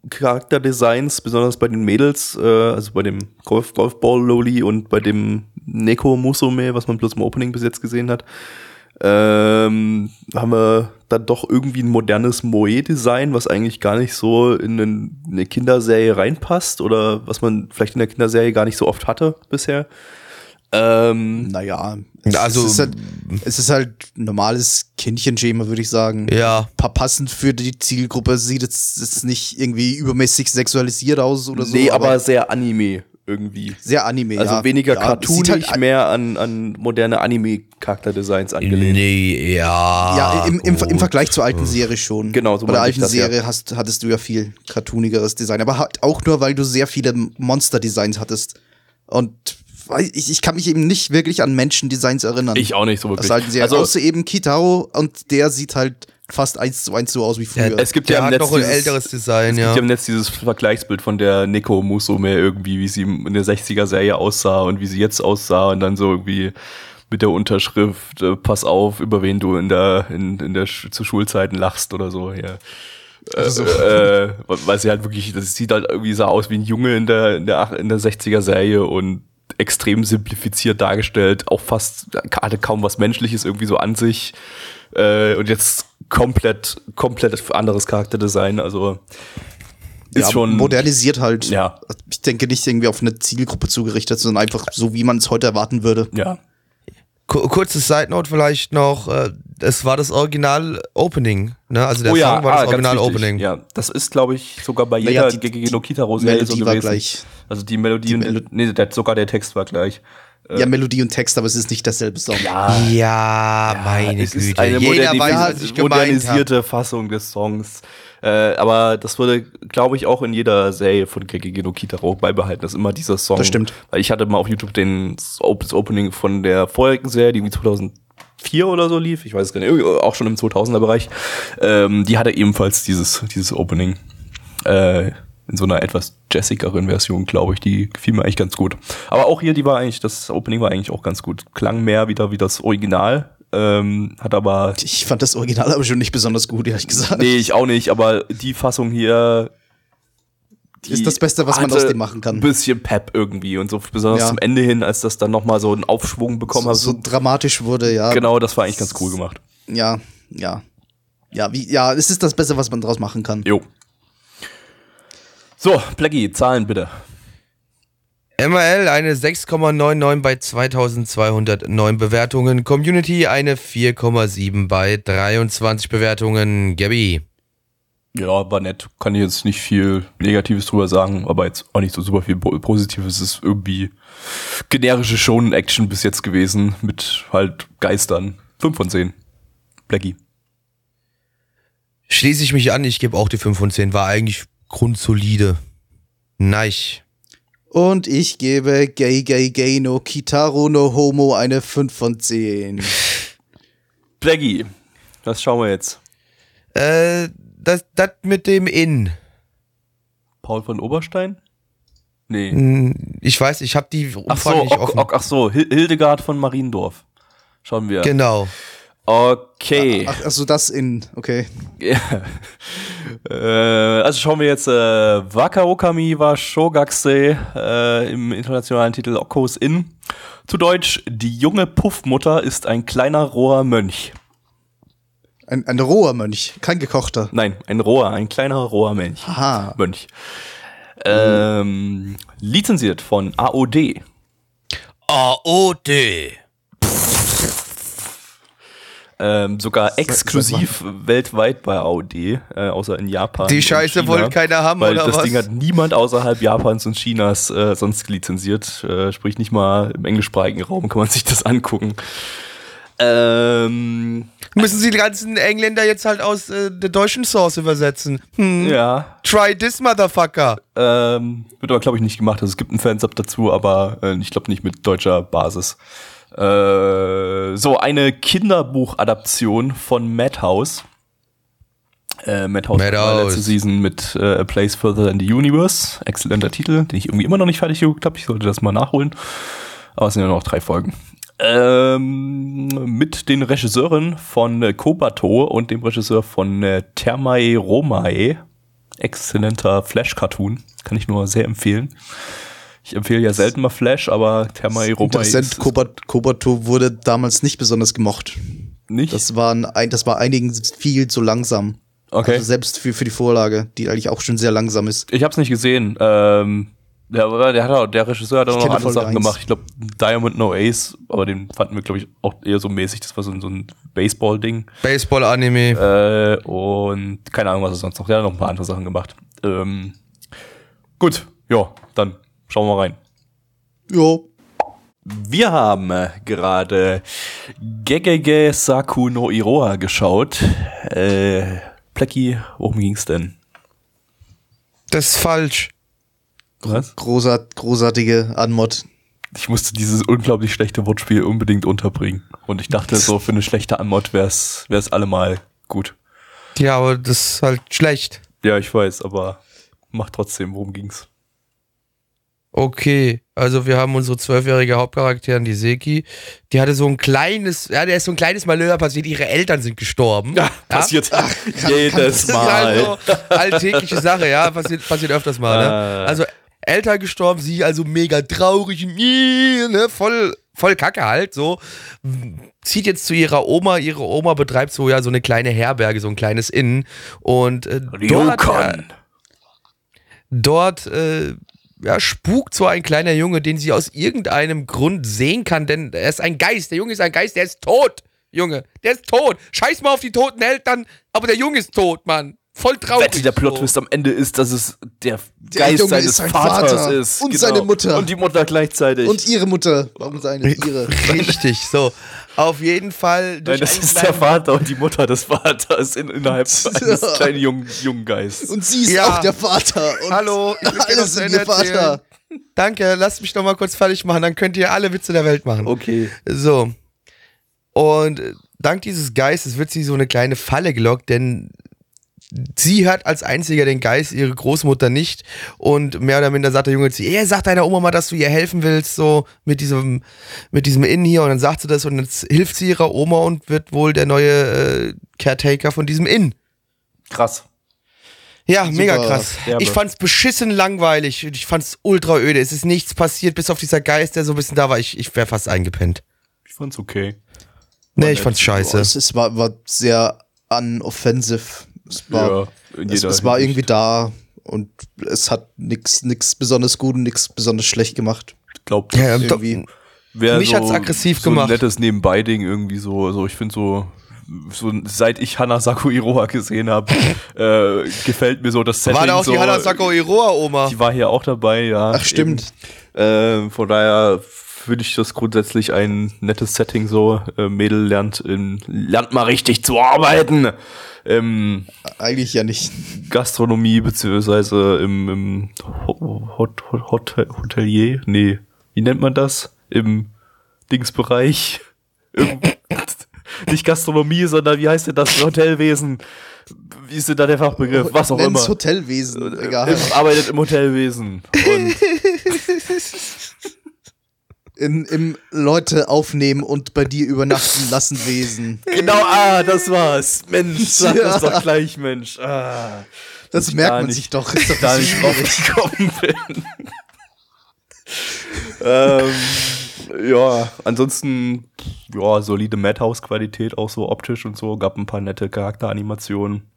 Charakterdesigns, besonders bei den Mädels, äh, also bei dem Golf Golfball Loli und bei dem Neko Musume, was man bloß im Opening bis jetzt gesehen hat, ähm, haben wir dann doch irgendwie ein modernes Moe-Design, was eigentlich gar nicht so in eine Kinderserie reinpasst oder was man vielleicht in der Kinderserie gar nicht so oft hatte bisher. Ähm, Naja, Also- es ist halt, es ist halt normales Kindchenschema, würde ich sagen. ja. Pa- Passend für die Zielgruppe sieht es jetzt nicht irgendwie übermäßig sexualisiert aus oder so. nee, aber, sehr Anime irgendwie. sehr Anime. Also ja. weniger ja, cartoonig, sieht halt, mehr an, an moderne Anime-Charakterdesigns angelehnt. Nee, ja. Ja, im, im, im. Vergleich zur alten Serie schon. Genau, so Bei der alten das, ja. Serie hast, hattest du ja viel cartoonigeres Design. Aber halt auch nur, weil du sehr viele Monster-Designs hattest. Und ich, ich kann mich eben nicht wirklich an Menschen-Designs erinnern. Ich auch nicht so wirklich. der alten Serie. Also Außer eben Kitaro und der sieht halt fast eins zu eins so aus wie früher. es gibt Der ja im Netz noch ein dieses, älteres Design, es ja. gibt ja im Netz dieses Vergleichsbild von der Neko Musume irgendwie, wie sie in der 60er-Serie aussah und wie sie jetzt aussah und dann so irgendwie mit der Unterschrift, äh, pass auf, über wen du in der, in, in der Sch zu Schulzeiten lachst oder so, ja. Also, äh, weil sie halt wirklich, das sieht halt irgendwie so aus wie ein Junge in der, in der, in der 60er Serie und extrem simplifiziert dargestellt, auch fast, hatte kaum was Menschliches irgendwie so an sich. Äh, und jetzt komplett, komplett anderes Charakterdesign, also ist ja, schon. modernisiert halt. Ja. Ich denke nicht irgendwie auf eine Zielgruppe zugerichtet, sondern einfach so, wie man es heute erwarten würde. Ja. Ku- Kurzes Side Note vielleicht noch. äh, es war das Original-Opening. Ne? Also der oh ja, Song war ah, das ganz Original-Opening. wichtig. Ja, das ist, glaube ich, sogar bei Naja, jeder die- GG no Kitaro Serie so Melodie war gewesen. gleich. Also die Melodie, Die und, Melo- nee, der, sogar der Text war gleich. Ja, Melodie und Text, aber es ist nicht derselbe Song. Ja, Ja, meine es Güte. ist eine Jeder weiß, was ich modernisierte Fassung des Songs. Äh, aber das wurde, glaube ich, auch in jeder Serie von Gegege no Kitaro beibehalten, dass immer dieser Song. Das stimmt. Weil ich hatte mal auf YouTube den das Opening von der vorherigen Serie, die irgendwie 2004 oder so lief. Ich weiß es gar nicht, auch schon im 2000er Bereich. Ähm, die hatte ebenfalls dieses, dieses Opening. Äh, in so einer etwas jazzigeren Version, glaube ich. Die gefiel mir eigentlich ganz gut. Aber auch hier, die war eigentlich, das Opening war eigentlich auch ganz gut. Klang mehr wieder wie das Original. Ähm, hat aber Ich fand das Original aber schon nicht besonders gut, ehrlich gesagt. Nee, ich auch nicht, aber die Fassung hier die Ist das Beste, was man aus dem machen kann. Ein bisschen Pep irgendwie und so besonders Ja. zum Ende hin, als das dann nochmal so einen Aufschwung bekommen so, hat. so dramatisch wurde, ja. genau, das war eigentlich ganz cool gemacht. Ja, ja. Ja, wie, ja, es ist das Beste, was man draus machen kann. Jo. So, Blackie, Zahlen bitte. MRL eine 6,99 bei 2209 Bewertungen. Community eine 4,7 bei 23 Bewertungen. Gabby. Ja, war nett. Kann ich jetzt nicht viel Negatives drüber sagen, aber jetzt auch nicht so super viel Po- Positives. Es ist irgendwie generische Shonen-Action bis jetzt gewesen mit halt Geistern. 5 von 10. Blackie. Schließe ich mich an, ich gebe auch die 5 von 10. War eigentlich grundsolide. Neich. Und ich gebe Gay Gay Gay no Kitaro no Homo eine 5 von 10. Blackie, was schauen wir jetzt? Äh, das, das mit dem In. Paul von Oberstein? Nee. Ich weiß, ich habe die Ach so, Umfrage nicht ok, offen. ok, ach so, Hil- Hildegard von Mariendorf. Schauen wir. Genau. Okay. Ach, also das in, okay. Ja. äh, also schauen wir jetzt äh, Waka Okami wa Shogakse äh, im internationalen Titel Okos In. Zu Deutsch, die junge Puffmutter ist ein kleiner roher Mönch. Ein, ein roher Mönch, kein gekochter. Nein, ein roher, ein kleiner roher Mönch. Aha. Mönch. Ähm, lizenziert von AOD. AOD. Ähm, sogar exklusiv weltweit bei AOD, äh, außer in Japan. Die Scheiße wollte keiner haben, Weil oder das was? Ding hat niemand außerhalb Japans und Chinas äh, sonst lizenziert. Äh, sprich, nicht mal im englischsprachigen Raum kann man sich das angucken. Ähm, Müssen sie die ganzen Engländer jetzt halt aus äh, der deutschen Source übersetzen? Hm. ja, Try this, Motherfucker. ähm, wird aber, glaube ich, nicht gemacht. Also, es gibt einen Fansub dazu, aber äh, ich glaube nicht mit deutscher Basis. Äh, so, eine Kinderbuchadaption von Madhouse. Äh, Madhouse Madhouse. letzte Season mit äh, A Place Further in the Universe. Exzellenter Titel, den ich irgendwie immer noch nicht fertig geguckt habe. Ich sollte das mal nachholen. Aber es sind ja noch drei Folgen. Ähm, mit den Regisseuren von äh, Kobato und dem Regisseur von äh, Thermae Romae. Exzellenter Flash-Cartoon. Kann ich nur sehr empfehlen. Ich empfehle ja selten mal Flash, aber Thermae Romae Interessant, Kobato wurde damals nicht besonders gemocht. nicht. Das, waren ein, das war einigen viel zu langsam. okay. Also selbst für, für die Vorlage, die eigentlich auch schon sehr langsam ist. Ich hab's nicht gesehen. Ähm, der, der, hat auch, der Regisseur hat auch Ich noch andere Folge Sachen eins. gemacht. Ich glaube, Diamond No Ace, aber den fanden wir, glaube ich, auch eher so mäßig. Das war so, ein- so ein Baseball-Ding. Baseball-Anime. Äh, und keine Ahnung, was er sonst noch. Der hat noch ein paar andere Sachen gemacht. Ähm, gut, ja, dann schauen wir mal rein. Jo. Wir haben äh, gerade Gegege Saku no Iroha geschaut. Äh, Plecki, worum ging's denn? Das ist falsch. Was? Großart, großartige Anmod. Ich musste dieses unglaublich schlechte Wortspiel unbedingt unterbringen. Und ich dachte, so für eine schlechte Anmod wär's, wär's allemal gut. Ja, aber das ist halt schlecht. Ja, ich weiß, aber mach trotzdem, worum ging's? Okay, also wir haben unsere zwölfjährige Hauptcharakterin, die Seki. Die hatte so ein kleines, ja, der ist so ein kleines Malheur passiert. Ihre Eltern sind gestorben. Ja, passiert jedes Das ist Mal. halt so alltägliche Sache, ja, passiert, passiert öfters mal. Ne? Ah. Also Eltern gestorben, sie also mega traurig, ne, voll, voll Kacke halt, so. Zieht jetzt zu ihrer Oma, ihre Oma betreibt so ja so eine kleine Herberge, so ein kleines Inn. Und äh, dort, ja, Ryukon. dort äh, ja, spukt so ein kleiner Junge, den sie aus irgendeinem Grund sehen kann, denn er ist ein Geist. Der Junge ist ein Geist, der ist tot. Junge. Der ist tot. Scheiß mal auf die toten Eltern, aber der Junge ist tot, Mann. Voll traurig. Wette, der so. Plot-Twist am Ende ist, dass es der, Der Geist Junge seines ist sein Vaters Vater ist. Genau. und seine Mutter. Und die Mutter gleichzeitig. Und ihre Mutter. Warum seine? Ihre. Richtig, so. Auf jeden Fall. durch Nein, das einen ist der Vater und die Mutter des Vaters in, innerhalb eines kleinen jungen, jungen Geistes. Und sie ist Ja. auch der Vater. Und Hallo, ich dir alles noch in ihr. Vater. Danke, lasst mich doch mal kurz fertig machen, dann könnt ihr alle Witze der Welt machen. Okay. So. Und dank dieses Geistes wird sie so eine kleine Falle gelockt, denn sie hört als einziger den Geist, ihre Großmutter nicht. Und mehr oder minder sagt der Junge zu ihr, "Ey, sag deiner Oma mal, dass du ihr helfen willst, so mit diesem, mit diesem Inn hier. Und dann sagt sie das und jetzt hilft sie ihrer Oma und wird wohl der neue äh, Caretaker von diesem Inn. Krass. Ja, mega Super krass. derbe. Ich fand's beschissen langweilig und ich fand's ultra öde. Es ist nichts passiert, bis auf dieser Geist, der so ein bisschen da war. Ich, ich wäre fast eingepennt. Ich fand's okay. Nee, ich fand's scheiße. Es war, war sehr unoffensive. Es war, Ja, es, es war irgendwie da und es hat nix, nix besonders gut und nix besonders schlecht gemacht. Glaubt, Ja, Irgendwie. Wär Mich hat's aggressiv so gemacht. ein nettes Nebenbei-Ding irgendwie so. so ich finde so, so, seit ich Hana Iroha gesehen habe, äh, gefällt mir so das Setting. war da auch so, die Hanasako Iroha Oma? Die war hier auch dabei, ja. Ach, stimmt. Eben. Äh, von daher finde ich das grundsätzlich ein nettes Setting so. Äh, Mädel lernt, in, lernt mal richtig zu arbeiten. Ähm, Eigentlich ja nicht. Gastronomie beziehungsweise im, im Ho- Hot, Hot, Hotel, Hotelier, nee, wie nennt man das? Im Dingsbereich. Im, nicht Gastronomie, sondern wie heißt denn das Hotelwesen? Wie ist denn da der Fachbegriff? Was auch Nenn's immer. Hotelwesen, egal. Im, arbeitet im Hotelwesen. Und In, Im Leute aufnehmen und bei dir übernachten lassen Wesen. genau, ah, das war's. Mensch, sag das Ja. doch gleich, Mensch. Ah, Das merkt man nicht- sich doch. Ist doch da nicht drauf gekommen bin. ähm, ja, ansonsten, ja, solide Madhouse-Qualität, auch so optisch und so. Gab ein paar nette Charakteranimationen.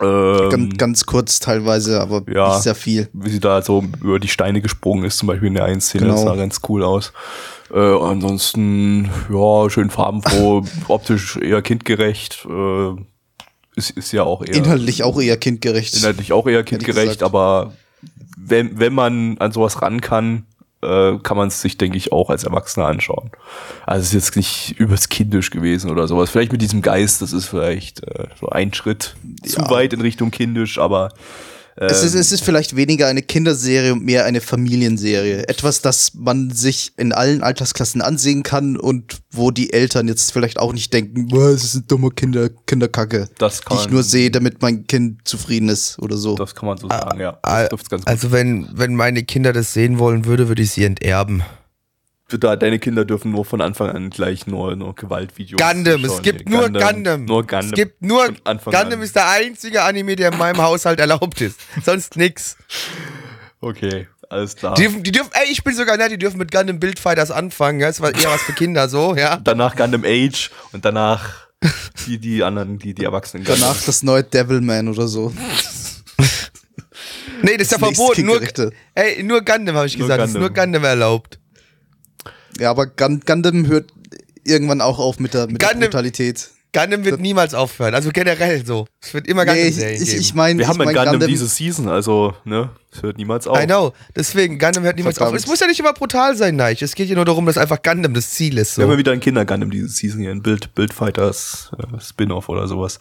Ähm, Ganz, ganz kurz teilweise, aber Ja. nicht sehr viel. wie sie da so über die Steine gesprungen ist, zum Beispiel in der einen Szene, das Genau. sah ganz cool aus. Äh, ansonsten, ja, schön farbenfroh, optisch eher kindgerecht. Äh, ist, ist ja auch eher Inhaltlich auch eher kindgerecht. inhaltlich auch eher kindgerecht, aber wenn, wenn man an sowas ran kann, äh, kann man es sich, denke ich, auch als Erwachsener anschauen. Also es ist jetzt nicht übers kindisch gewesen oder sowas. Vielleicht mit diesem Geist, das ist vielleicht äh, so ein Schritt zu Ja. weit in Richtung kindisch, aber Es ist, ähm, es ist vielleicht weniger eine Kinderserie und mehr eine Familienserie. Etwas, das man sich in allen Altersklassen ansehen kann und wo die Eltern jetzt vielleicht auch nicht denken, "Boah, es ist ein dummer Kinder, Kinderkacke, Das kann die ich nur sehe, damit mein Kind zufrieden ist oder so. das kann man so sagen, ja. Gut. Also wenn, wenn meine Kinder das sehen wollen würde, würde ich sie enterben. Da, deine Kinder dürfen nur von Anfang an gleich nur, nur Gewaltvideos Gundam, es gibt Nee, nur Gundam. Nur Gundam. Es gibt nur Gundam an. ist der einzige Anime, der in meinem Haushalt erlaubt ist. Sonst nix. Okay, alles klar. Die dürfen, die dürfen, ey, ich bin sogar nett, die dürfen mit Gundam Buildfighters anfangen. Ja, das war eher was für Kinder so, ja. danach Gundam Age und danach die, die anderen, die, die Erwachsenen. Danach das neue Devilman oder so. Nee, das ist ja Das verboten. Nur, ey, nur Gundam habe ich Nur gesagt. Das ist nur Gundam. Gundam erlaubt. Ja, aber Gun Gundam hört irgendwann auch auf mit der, mit der Gundam- Brutalität. Gundam wird niemals aufhören. Also generell so. Es wird immer Nee, ich, ich, ich meine, Wir ich haben ein mein Gundam, Gundam, diese Season, also, ne, es hört niemals auf. I know. Deswegen, Gundam hört niemals Verdammt. auf. Es muss ja nicht immer brutal sein, Neich. Es geht ja nur darum, dass einfach Gundam das Ziel ist. Wir haben So. ja wieder ein Kinder-Gundam diese Season hier, ein Bild, Bildfighters äh, Spin-off oder sowas.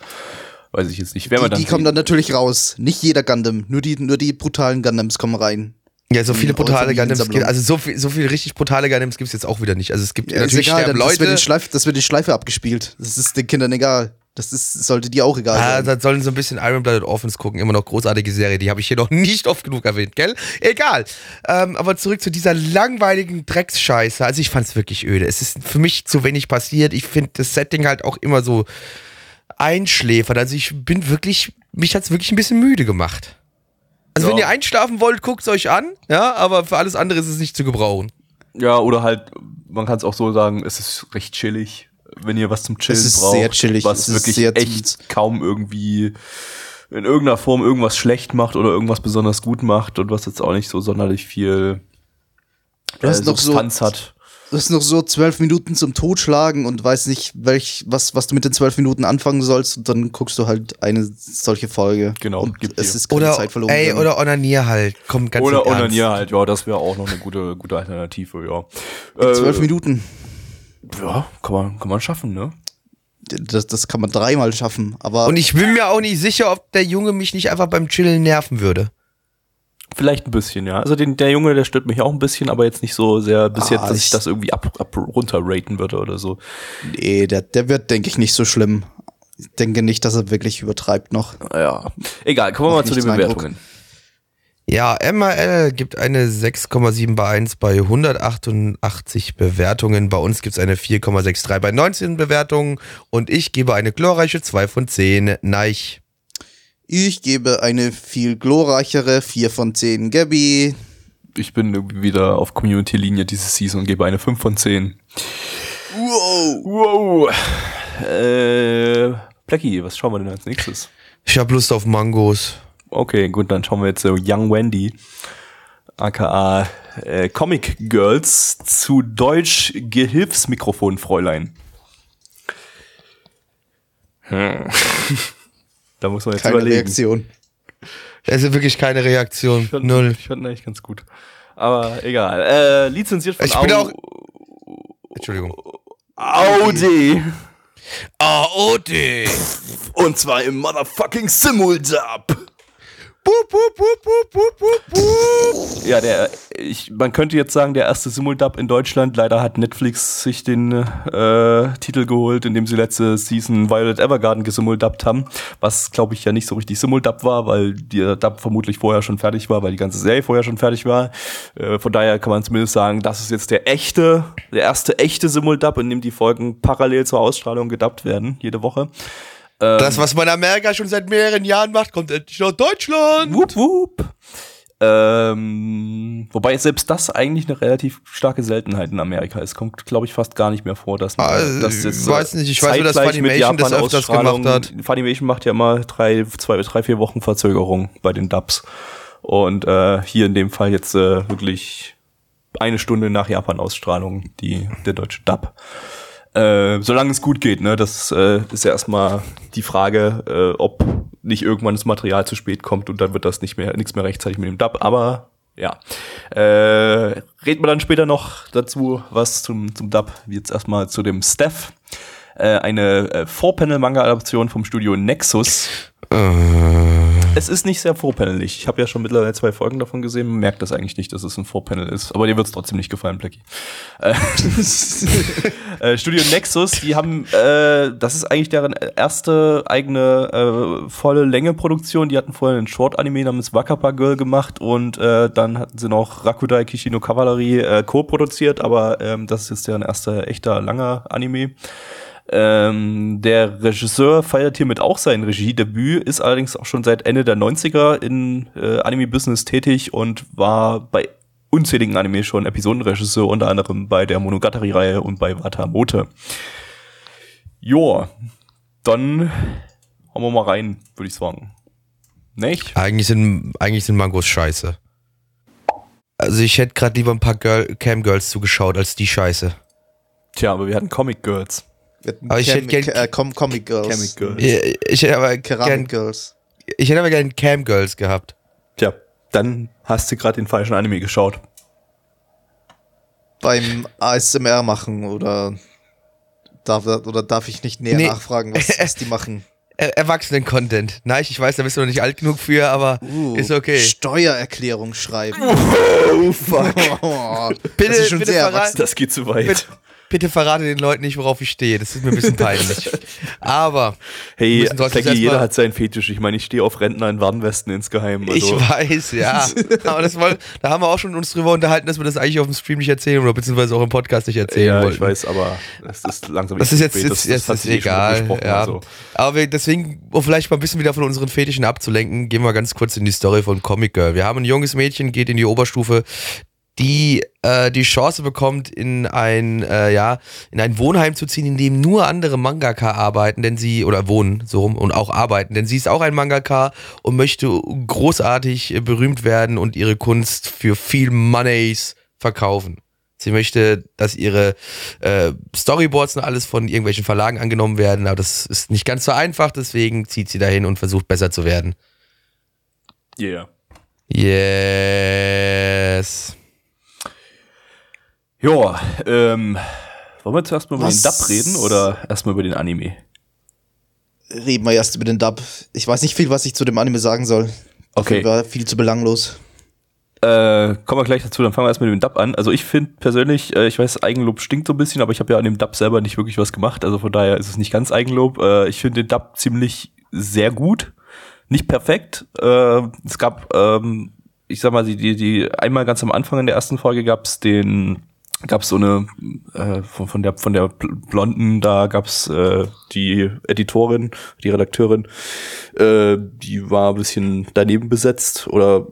Weiß ich jetzt nicht. Wir die, dann die kommen dann natürlich raus. Nicht jeder Gundam, nur die, nur die brutalen Gundams kommen rein. Ja, so viele brutale Gundams gibt Also so viel, so viel richtig brutale Gundams gibt es jetzt auch wieder nicht. Also es gibt Ja, natürlich ist egal, sterben dann- das wird, Leute. in Schleif, das wird in Schleife abgespielt. Das ist den Kindern egal. Das ist, sollte dir auch egal Ah, sein. da sollen so ein bisschen Iron Blooded Orphans gucken. Immer noch großartige Serie. Die habe ich hier noch nicht oft genug erwähnt, gell? Egal. Ähm, aber zurück zu dieser langweiligen Drecksscheiße. Also ich fand's wirklich öde. Es ist für mich zu wenig passiert. Ich finde das Setting halt auch immer so einschläfert. Also ich bin wirklich, mich hat's wirklich ein bisschen müde gemacht. Also Ja. wenn ihr einschlafen wollt, guckt's euch an. Ja, aber für alles andere ist es nicht zu gebrauchen. Ja, oder halt, man kann es auch so sagen, es ist recht chillig, wenn ihr was zum Chillen Es ist braucht. sehr chillig, Was es ist wirklich sehr echt kaum irgendwie in irgendeiner Form irgendwas schlecht macht oder irgendwas besonders gut macht und was jetzt auch nicht so sonderlich viel Du hast äh, noch so- Substanz hat. Du hast noch so zwölf Minuten zum Totschlagen und weißt nicht, welch, was, was du mit den zwölf Minuten anfangen sollst und dann guckst du halt eine solche Folge. Genau, und es dir. ist keine Oder, Zeit verloren. ey, gegangen. oder Onanier halt. Komm, ganz Oder. Onanier halt, ja, das wäre auch noch eine gute, gute Alternative, ja. Äh, zwölf Minuten. Ja, kann man, kann man schaffen, ne? Das, das kann man dreimal schaffen. Aber Und ich bin mir auch nicht sicher, ob der Junge mich nicht einfach beim Chillen nerven würde. Vielleicht ein bisschen, ja. Also den, der Junge, der stört mich auch ein bisschen, aber jetzt nicht so sehr bis Ah, jetzt, dass ich- ich das irgendwie ab, ab runterraten würde oder so. nee, der, der wird, denke ich, nicht so schlimm. Ich denke nicht, dass er wirklich übertreibt noch. Ja. Egal, kommen wir mal zu den. Bewertungen. Ja, MRL gibt eine 6,7 bei 1 bei 188 Bewertungen. Bei uns gibt's eine 4,63 bei 19 Bewertungen. Und ich gebe eine glorreiche 2 von 10. Neich. Ich gebe eine viel glorreichere 4 von 10 Gabby. Ich bin irgendwie wieder auf Community-Linie diese Season und gebe eine 5 von 10. Wow. Wow. Äh, Blackie, was schauen wir denn als nächstes? Ich hab Lust auf Mangos. Okay, gut, dann schauen wir jetzt so Young Wendy, aka äh, Comic Girls, zu Deutsch Gehilfsmikrofonfräulein. Hm. da muss man jetzt Keine überlegen. Reaktion. Es ist wirklich keine Reaktion. Ich fand, Null. Ich fand ihn eigentlich ganz gut. Aber egal. Äh, lizenziert von Ich bin Au- auch- Entschuldigung. Audi. AOD. Und zwar im motherfucking Simuldub. Bup, bup, bup, bup, bup, bup. Ja, der, ich, man könnte jetzt sagen, der erste Simuldub in Deutschland. Leider hat Netflix sich den äh, Titel geholt, indem sie letzte Season Violet Evergarden gesimuldubt haben. Was, glaube ich, ja nicht so richtig Simuldub war, weil der Dub vermutlich vorher schon fertig war, weil die ganze Serie vorher schon fertig war. Äh, von daher kann man zumindest sagen, das ist jetzt der echte, der erste echte Simuldub, in dem die Folgen parallel zur Ausstrahlung gedubbt werden, jede Woche. Das, was man in Amerika schon seit mehreren Jahren macht, kommt endlich nach Deutschland. Wup, wup. Ähm, wobei selbst das eigentlich eine relativ starke Seltenheit in Amerika ist. Kommt, glaube ich, fast gar nicht mehr vor, dass man dass ich jetzt, weiß nicht, ich weiß nur, dass Funimation das öfters gemacht Funimation macht ja immer drei, zwei, drei, vier Wochen Verzögerung bei den Dubs. Und äh, hier in dem Fall jetzt äh, wirklich eine Stunde nach Japan-Ausstrahlung die, der deutsche Dub. Äh, solange es gut geht, ne? Das äh, ist ja erstmal die Frage, äh, ob nicht irgendwann das Material zu spät kommt und dann wird das nicht mehr nichts mehr rechtzeitig mit dem Dub. Aber ja, äh, reden wir dann später noch dazu was zum zum Dub. Jetzt erstmal zu dem Steph. Äh, eine äh, Four-Panel-Manga-Adaption vom Studio Nexus. Es ist nicht sehr vorpanelig. Ich habe ja schon mittlerweile zwei Folgen davon gesehen. Man merkt das eigentlich nicht, dass es ein Vorpanel ist. Aber dir wird es trotzdem nicht gefallen, Blackie. Äh, äh, Studio Nexus, die haben, äh, das ist eigentlich deren erste eigene äh, volle Länge Produktion. Die hatten vorher einen Short-Anime namens Wakapa Girl gemacht und äh, dann hatten sie noch Rakudai Kishino Cavalry äh, co-produziert, aber ähm, das ist jetzt deren erster echter langer Anime. Ähm, der Regisseur feiert hiermit auch sein Regiedebüt, ist allerdings auch schon seit Ende der 90er in äh, Anime-Business tätig und war bei unzähligen Anime schon Episodenregisseur, unter anderem bei der Monogatari-Reihe und bei Watamote. Joa, dann hauen wir mal rein, würde ich sagen. Nicht? Eigentlich sind, eigentlich sind Mangos scheiße. Also ich hätte gerade lieber ein paar Girl Cam Girls zugeschaut als die Scheiße. Tja, aber wir hatten Comic Girls. Aber ich hätte gern- äh, Com Comic Girls. Comic Girls. Ich, ich hätte aber Keramik gern, Girls. ich hätte aber gern Cam Girls gehabt. Tja, dann hast du gerade den falschen Anime geschaut. Beim ASMR machen oder darf, oder darf ich nicht näher Nee. nachfragen, was, was die machen? Er Erwachsenen-Content. Nein, ich weiß, da bist du noch nicht alt genug für, aber Uh, ist okay. Steuererklärung schreiben. Oh, fuck. Bitte, das ist schon bitte sehr verrat- erwachsen. Das geht zu weit. Bitte, bitte verrate den Leuten nicht, worauf ich stehe. Das ist mir ein bisschen peinlich. Aber Hey, Blackie, jeder hat seinen Fetisch. Ich meine, ich stehe auf Rentner in Warnwesten insgeheim. Also, ich weiß, ja. Aber das woll, da haben wir auch schon uns drüber unterhalten, dass wir das eigentlich auf dem Stream nicht erzählen oder beziehungsweise auch im Podcast nicht erzählen ja, wollten. ich weiß, aber es ist langsam Das ist jetzt, jetzt, Das- jetzt das ist eh egal. Ja. also. Aber wir, deswegen, um vielleicht mal ein bisschen wieder von unseren Fetischen abzulenken, gehen wir ganz kurz in die Story von Comic Girl. Wir haben ein junges Mädchen, geht in die Oberstufe, die äh, die Chance bekommt, in ein, äh, ja, in ein Wohnheim zu ziehen, in dem nur andere Mangaka arbeiten, denn sie, oder wohnen, so rum, und auch arbeiten, denn sie ist auch ein Mangaka und möchte großartig berühmt werden und ihre Kunst für viel Moneys verkaufen. Sie möchte, dass ihre äh, Storyboards und alles von irgendwelchen Verlagen angenommen werden, aber das ist nicht ganz so einfach, deswegen zieht sie dahin und versucht besser zu werden. Yeah. Yes. Ja, ähm, wollen wir zuerst mal über Was? den Dub reden oder erstmal über den Anime? Reden wir erst über den Dub. Ich weiß nicht viel, was ich zu dem Anime sagen soll. Okay. Dafür War viel zu belanglos. Äh, kommen wir gleich dazu, dann fangen wir erstmal mit dem Dub an. Also ich finde persönlich, äh, ich weiß, Eigenlob stinkt so ein bisschen, aber ich habe ja an dem Dub selber nicht wirklich was gemacht, also von daher ist es nicht ganz Eigenlob. Äh, ich finde den Dub ziemlich sehr gut. Nicht perfekt. Äh, es gab, ähm, ich sag mal, die, die, die, einmal ganz am Anfang in der ersten Folge gab's den, gab's so eine, äh, von, von der, von der Blonden, da gab's äh, die Editorin, die Redakteurin, äh, die war ein bisschen daneben besetzt oder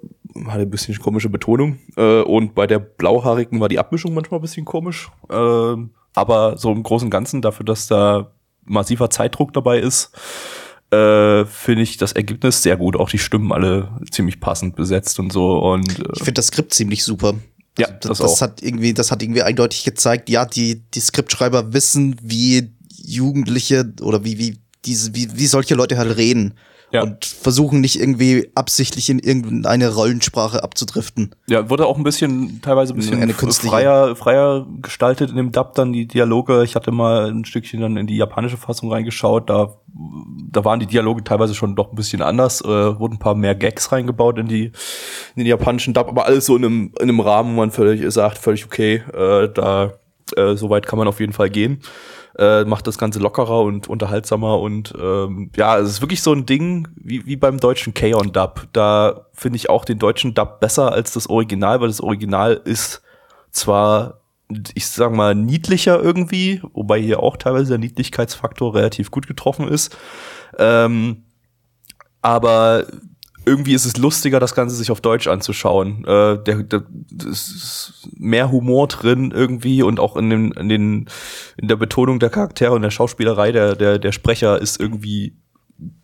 hatte ein bisschen komische Betonung. Äh, und bei der Blauhaarigen war die Abmischung manchmal ein bisschen komisch. Äh, aber so im Großen und Ganzen, dafür, dass da massiver Zeitdruck dabei ist, äh, finde ich das Ergebnis sehr gut. Auch die Stimmen alle ziemlich passend besetzt und so. Und Ich äh, finde das Skript ziemlich super. Ja, das, das, das auch. hat irgendwie, das hat irgendwie eindeutig gezeigt, ja, die, die Skriptschreiber wissen, wie Jugendliche oder wie, wie diese, wie, wie solche Leute halt reden. Ja. Und versuchen nicht irgendwie absichtlich in irgendeine Rollensprache abzudriften. Ja, wurde auch ein bisschen, teilweise ein bisschen Eine f- künstliche. freier, freier gestaltet in dem Dub dann die Dialoge. Ich hatte mal ein Stückchen dann in die japanische Fassung reingeschaut. Da, da waren die Dialoge teilweise schon doch ein bisschen anders. Äh, wurden ein paar mehr Gags reingebaut in die, in den japanischen Dub, aber alles so in einem, in einem Rahmen, wo man völlig sagt, völlig okay. Äh, da, äh, so weit kann man auf jeden Fall gehen. Äh, macht das Ganze lockerer und unterhaltsamer und ähm, ja, es ist wirklich so ein Ding wie, wie beim deutschen K-On-Dub. Da finde ich auch den deutschen Dub besser als das Original, weil das Original ist zwar, ich sag mal, niedlicher irgendwie, wobei hier auch teilweise der Niedlichkeitsfaktor relativ gut getroffen ist. Ähm, aber irgendwie ist es lustiger, das Ganze sich auf Deutsch anzuschauen. Äh, der, der, ist mehr Humor drin irgendwie und auch in, den, in, den, in der Betonung der Charaktere und der Schauspielerei der, der, der Sprecher ist irgendwie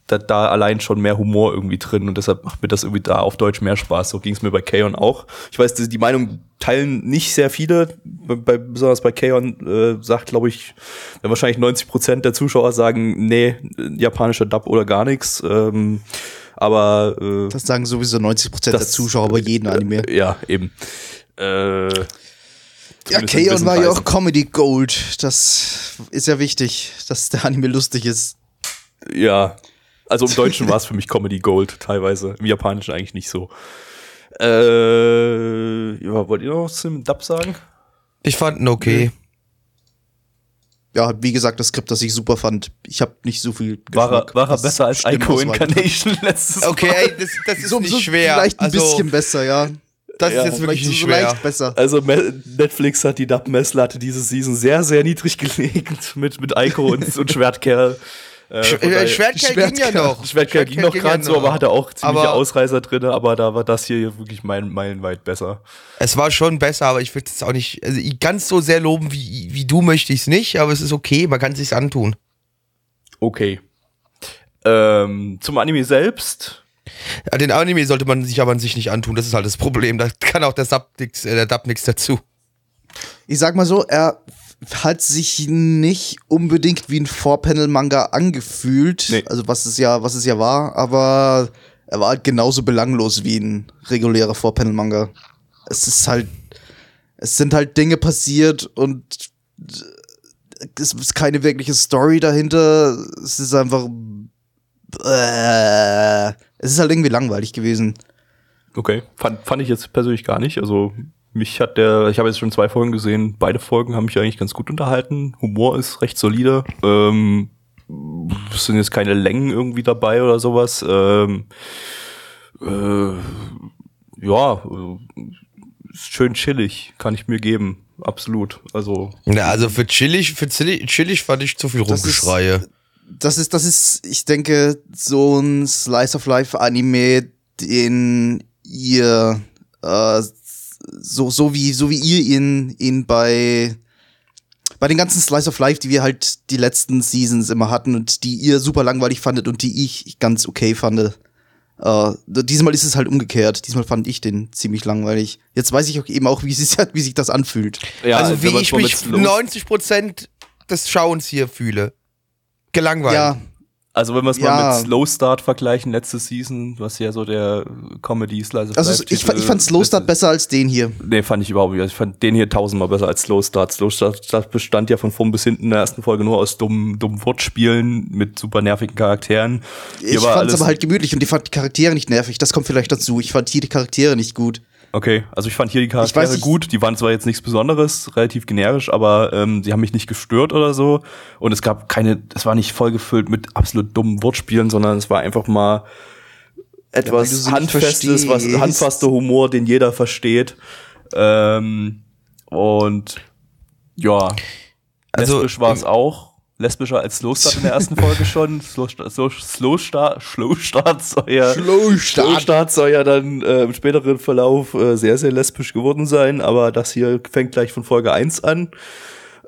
da, da allein schon mehr Humor irgendwie drin und deshalb macht mir das irgendwie da auf Deutsch mehr Spaß. So ging es mir bei Kaon auch. Ich weiß, die, die Meinung teilen nicht sehr viele, bei, besonders bei Kaon äh, sagt, glaube ich, wahrscheinlich 90 Prozent der Zuschauer sagen, nee, japanischer Dub oder gar nichts. Ähm, aber äh, Das sagen sowieso 90 Prozent der Zuschauer bei jedem Anime. äh, ja, eben. Äh, Ja, gewissen war ja auch. Comedy Gold. Das ist ja wichtig, dass der Anime lustig ist. Ja. Also im Deutschen war es für mich Comedy Gold teilweise. Im Japanischen eigentlich nicht so. Äh, ja, wollt ihr noch was zum Dub sagen? Ich fand ihn okay. Ja, wie gesagt, das Skript, das ich super fand. Ich habe nicht so viel War er, Geschmack, war er besser als Ico Incarnation letztes Okay, Mal? ey, das, das ist So, nicht so schwer. Vielleicht ein also, bisschen besser, ja. das Ja, ist jetzt wirklich nicht so schwer. leicht besser. Also Netflix hat die Dub-Messlatte diese Season sehr, sehr niedrig gelegt mit, mit Ico und, und Schwertkerl. Äh, Sch äh, daher- Schwertkerl ging ja Schwertkerl. noch. Schwertkerl ging noch gerade so, aber hatte auch ziemliche Aber- Ausreißer drin, aber da war das hier wirklich mein, meilenweit besser. Es war schon besser, aber ich würde es auch nicht, also ganz so sehr loben wie, wie du möchte ich es nicht, aber es ist okay, man kann es sich antun. Okay. Ähm, zum Anime selbst. Ja, den Anime sollte man sich aber an sich nicht antun, das ist halt das Problem. Da kann auch der Sub nix, äh, der Dub nichts dazu. Ich sag mal so, er hat sich nicht unbedingt wie ein Four-Panel-Manga angefühlt, Nee. also was es ja, was es ja war, aber er war halt genauso belanglos wie ein regulärer Four-Panel-Manga. Es ist halt, es sind halt Dinge passiert und es ist keine wirkliche Story dahinter. Es ist einfach, äh, es ist halt irgendwie langweilig gewesen. Okay. Fand, fand ich jetzt persönlich gar nicht. Also mich hat der, ich habe jetzt schon zwei Folgen gesehen, beide Folgen haben mich eigentlich ganz gut unterhalten. Humor ist recht solide. Ähm, es sind jetzt keine Längen irgendwie dabei oder sowas. Ähm, äh, ja, äh, ist schön chillig, kann ich mir geben. Absolut. Also Ja, also für chillig, für chillig, chillig fand ich zu viel Das ist- Rumgeschreie. das ist, das ist, ich denke, so ein Slice of Life Anime, den ihr äh, so, so wie, so wie ihr ihn, ihn bei, bei den ganzen Slice of Life, die wir halt die letzten Seasons immer hatten und die ihr super langweilig fandet und die ich ganz okay fand. Äh, diesmal ist es halt umgekehrt. Diesmal fand ich den ziemlich langweilig. Jetzt weiß ich auch eben auch, wie, wie sich das anfühlt. Ja, also wie ich mich Slow- 90% des Schauens hier fühle. Gelangweilt. Ja, Also wenn wir es Ja. mal mit Slow Start vergleichen, letzte Season, was ja so der Comedy Slice also ich, ich fand Slow Start besser als den hier. Nee, fand ich überhaupt nicht. Also ich fand den hier tausendmal besser als Slow Start. Slow Start bestand ja von vorn bis hinten in der ersten Folge nur aus dummen, dummen Wortspielen mit super nervigen Charakteren. Hier Ich fand es aber halt gemütlich und ich fand die Charaktere nicht nervig. Das kommt vielleicht dazu. Ich fand hier die Charaktere nicht gut. Okay, also ich fand hier die weiß Charaktere nicht- gut. Die waren zwar jetzt nichts Besonderes, relativ generisch, aber ähm, sie haben mich nicht gestört oder so. Und es gab keine, es war nicht vollgefüllt mit absolut dummen Wortspielen, sondern es war einfach mal etwas nicht handfestes, was handfester Humor, den jeder versteht. Ähm, und ja, Also, war es ähm, auch. Lesbischer als Slow Start in der ersten Folge schon. Slow, Slow, Slow Start, Slow Start soll ja, Slow Slow Start soll ja dann äh, im späteren Verlauf äh, sehr, sehr lesbisch geworden sein, aber das hier fängt gleich von Folge 1 an.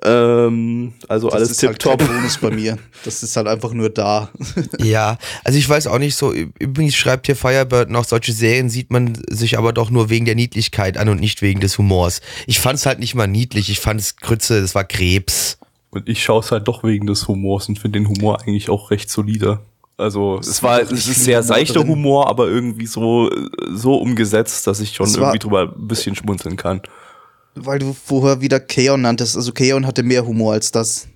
Ähm, also Das alles ist halt tipptopp. Bonus bei mir. Das ist halt einfach nur da. Ja, also ich weiß auch nicht so, übrigens schreibt hier Firebird noch, solche Serien sieht man sich aber doch nur wegen der Niedlichkeit an und nicht wegen des Humors. Ich fand es halt nicht mal niedlich, ich fand es Grütze, das war Krebs. Und ich schaue es halt doch wegen des Humors und finde den Humor eigentlich auch recht solide. Also es war, es ist sehr seichter drin. Humor, aber irgendwie so so umgesetzt, dass ich schon Es irgendwie drüber ein bisschen schmunzeln kann. Weil du vorher wieder Keon nanntest. Also Keon hatte mehr Humor als das.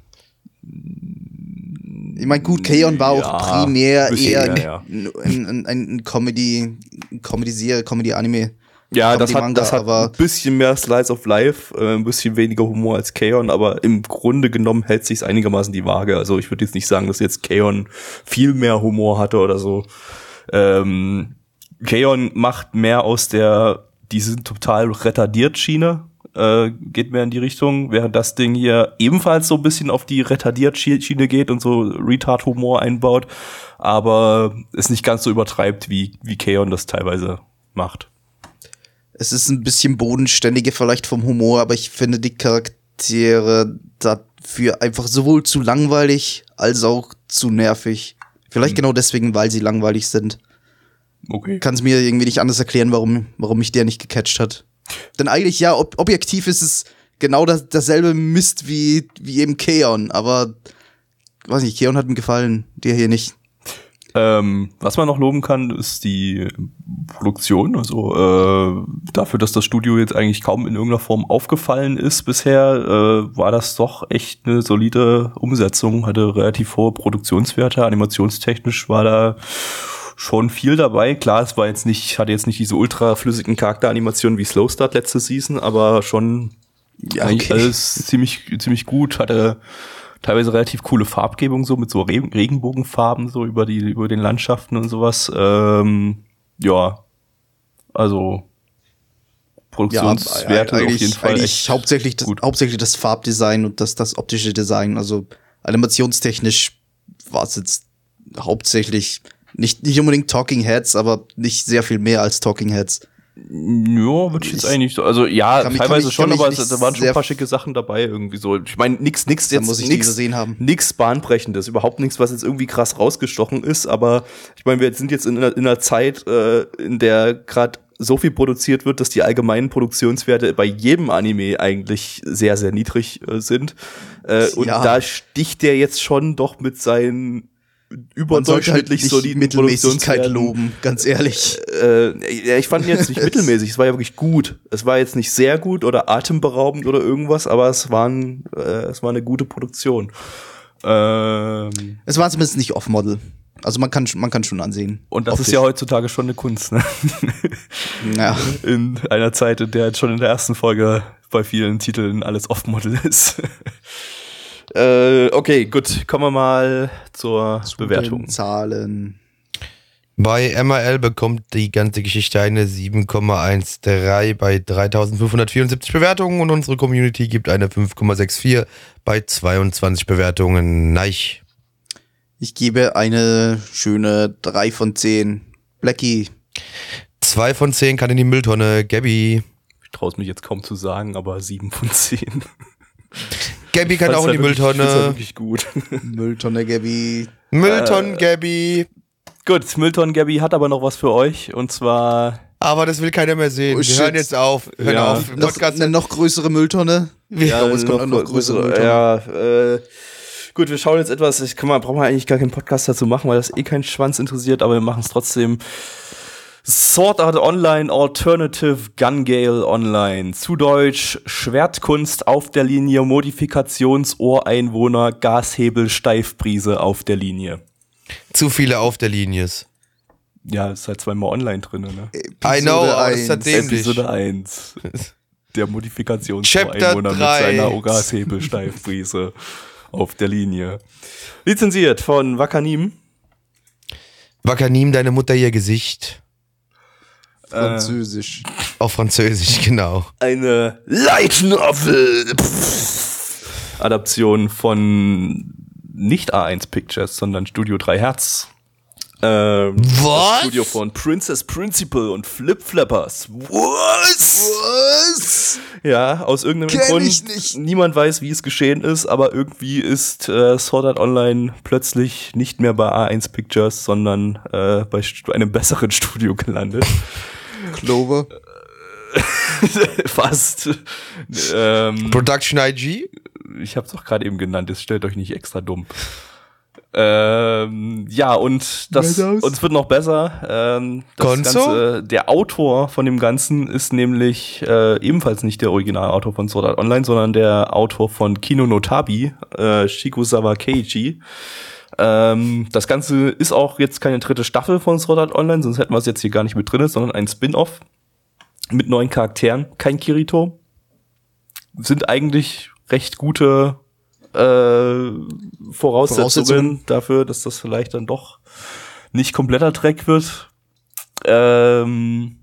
Ich meine, gut, Keon war auch Ja, primär bisschen eher mehr, ein, ein, ein, ein Comedy, Comedy-Serie, Comedy-Anime. Ja, das hat, Comedy-Manga, das hat aber ein bisschen mehr Slice of Life, äh, ein bisschen weniger Humor als Kaon, aber im Grunde genommen hält sich einigermaßen die Waage. Also ich würde jetzt nicht sagen, dass jetzt Kaon viel mehr Humor hatte oder so. Ähm, Kaon macht mehr aus der, die sind total retardiert Schiene, äh, geht mehr in die Richtung, während das Ding hier ebenfalls so ein bisschen auf die retardiert Schiene geht und so Retard-Humor einbaut, aber es nicht ganz so übertreibt, wie, wie Kaon das teilweise macht. Es ist ein bisschen bodenständiger vielleicht vom Humor, aber ich finde die Charaktere dafür einfach sowohl zu langweilig als auch zu nervig. Vielleicht genau deswegen, weil sie langweilig sind. Okay. Kann es mir irgendwie nicht anders erklären, warum, warum mich der nicht gecatcht hat. Denn eigentlich, ja, ob, objektiv ist es genau das, dasselbe Mist wie, wie eben Keon, aber weiß nicht, Keon hat mir gefallen, dir hier nicht. Ähm, was man noch loben kann, ist die Produktion. Also äh, dafür, dass das Studio jetzt eigentlich kaum in irgendeiner Form aufgefallen ist bisher, äh, war das doch echt eine solide Umsetzung, hatte relativ hohe Produktionswerte, animationstechnisch war da schon viel dabei. Klar, es war jetzt nicht, hatte jetzt nicht diese ultra flüssigen Charakteranimationen wie Slow Start letzte Season, aber schon Ja, eigentlich okay. alles ziemlich, ziemlich gut, hatte teilweise relativ coole Farbgebung, so mit so Re Regenbogenfarben, so über die, über den Landschaften und sowas. Ähm, ja, also Produktionswerte auf eigentlich, jeden Fall eigentlich echt hauptsächlich, das, gut. hauptsächlich das Farbdesign und das, das optische Design. Also animationstechnisch war es jetzt hauptsächlich nicht, nicht unbedingt Talking Heads, aber nicht sehr viel mehr als Talking Heads. Ja, würde ich jetzt Ich- eigentlich so. Also ja, Kann teilweise schon, kann aber es, da waren schon ein paar schicke Sachen dabei irgendwie so. Ich meine, nix, nix jetzt, muss ich nix, gesehen haben. nix bahnbrechendes, überhaupt nichts, was jetzt irgendwie krass rausgestochen ist. Aber ich meine, wir sind jetzt in einer, in einer Zeit, äh, in der gerade so viel produziert wird, dass die allgemeinen Produktionswerte bei jedem Anime eigentlich sehr, sehr niedrig äh, sind. Äh, und Ja. da sticht der jetzt schon doch mit seinen Halt überdurchschnittlich nicht soliden Mittelmäßigkeit loben, ganz ehrlich. äh, ja, ich fand ihn jetzt nicht mittelmäßig, es war ja wirklich gut. Es war jetzt nicht sehr gut oder atemberaubend oder irgendwas, aber es war, ein, äh, es war eine gute Produktion. Ähm, Es war zumindest nicht Off-Model. Also man kann, man kann schon ansehen. und das Optisch. ist ja heutzutage schon eine Kunst, ne? Ja. In einer Zeit, in der jetzt schon in der ersten Folge bei vielen Titeln alles Off-Model ist. Äh, okay, gut, kommen wir mal zur Bewertung. Den Zahlen. Bei MRL bekommt die ganze Geschichte eine 7,13 bei 3574 Bewertungen und unsere Community gibt eine 5,64 bei 22 Bewertungen. Neich. Ich gebe eine schöne 3 von 10. Blackie. 2 von 10 kann in die Mülltonne. Gabby. Ich traue es mich jetzt kaum zu sagen, aber sieben von zehn. Gabby kann auch in die halt wirklich- find's halt Mülltonne. wirklich gut. Mülltonne Gabby. Mülltonnen, Gabby. Gut, Milton Gabby hat aber noch was für euch und zwar Aber das will keiner mehr sehen. Oh, wir shit. hören jetzt auf. Hören Ja. auf. Noch, Podcast eine noch größere Mülltonne. Ich glaube, es kommt noch, noch größere Mülltonne. Ja, äh, gut, wir schauen jetzt etwas. Ich kann mal, brauchen wir eigentlich gar keinen Podcast dazu machen, weil das eh keinen Schwanz interessiert, aber wir machen es trotzdem. Sword Art Online Alternative Gun Gale Online. Zu Deutsch Schwertkunst auf der Linie, Modifikationsohreinwohner, Gashebel, Steifbrise auf der Linie. Zu viele auf der Linie. ist. Ja, ist halt zweimal online drin, ne? I know, aber das ist eins. halt dämlich. Episode 1. Der Modifikations Chapter Einwohner mit seiner Gashebel Steifbrise auf der Linie. Lizenziert von Wakanim. Wakanim, deine Mutter ihr Gesicht. Französisch. Auf Französisch, genau. Eine Light Novel Adaption von nicht A1 Pictures, sondern Studio 3 Hertz. Ähm, Was? Das Studio von Princess Principal und Flip Flappers. Was? Was? Ja, aus irgendeinem Kenn Grund. ich nicht. Niemand weiß, wie es geschehen ist, aber irgendwie ist äh, Sword Art Online plötzlich nicht mehr bei A1 Pictures, sondern äh, bei einem besseren Studio gelandet. Clover. Fast. ähm, Production IG? ich hab's doch gerade eben genannt, jetzt stellt euch nicht extra dumm. Ähm, ja, und das, und es wird noch besser. Ähm, das Gonzo? Ganze, der Autor von dem Ganzen ist nämlich äh, ebenfalls nicht der Originalautor von Sword Art Online, sondern der Autor von Kino no Tabi, äh, Shikusawa Keiji. Ähm, das Ganze ist auch jetzt keine dritte Staffel von Sword Art Online, sonst hätten wir es jetzt hier gar nicht mit drin, sondern ein Spin-off mit neuen Charakteren. Kein Kirito. Sind eigentlich recht gute äh, Voraussetzungen, dafür, dass das vielleicht dann doch nicht kompletter Track wird. Ähm,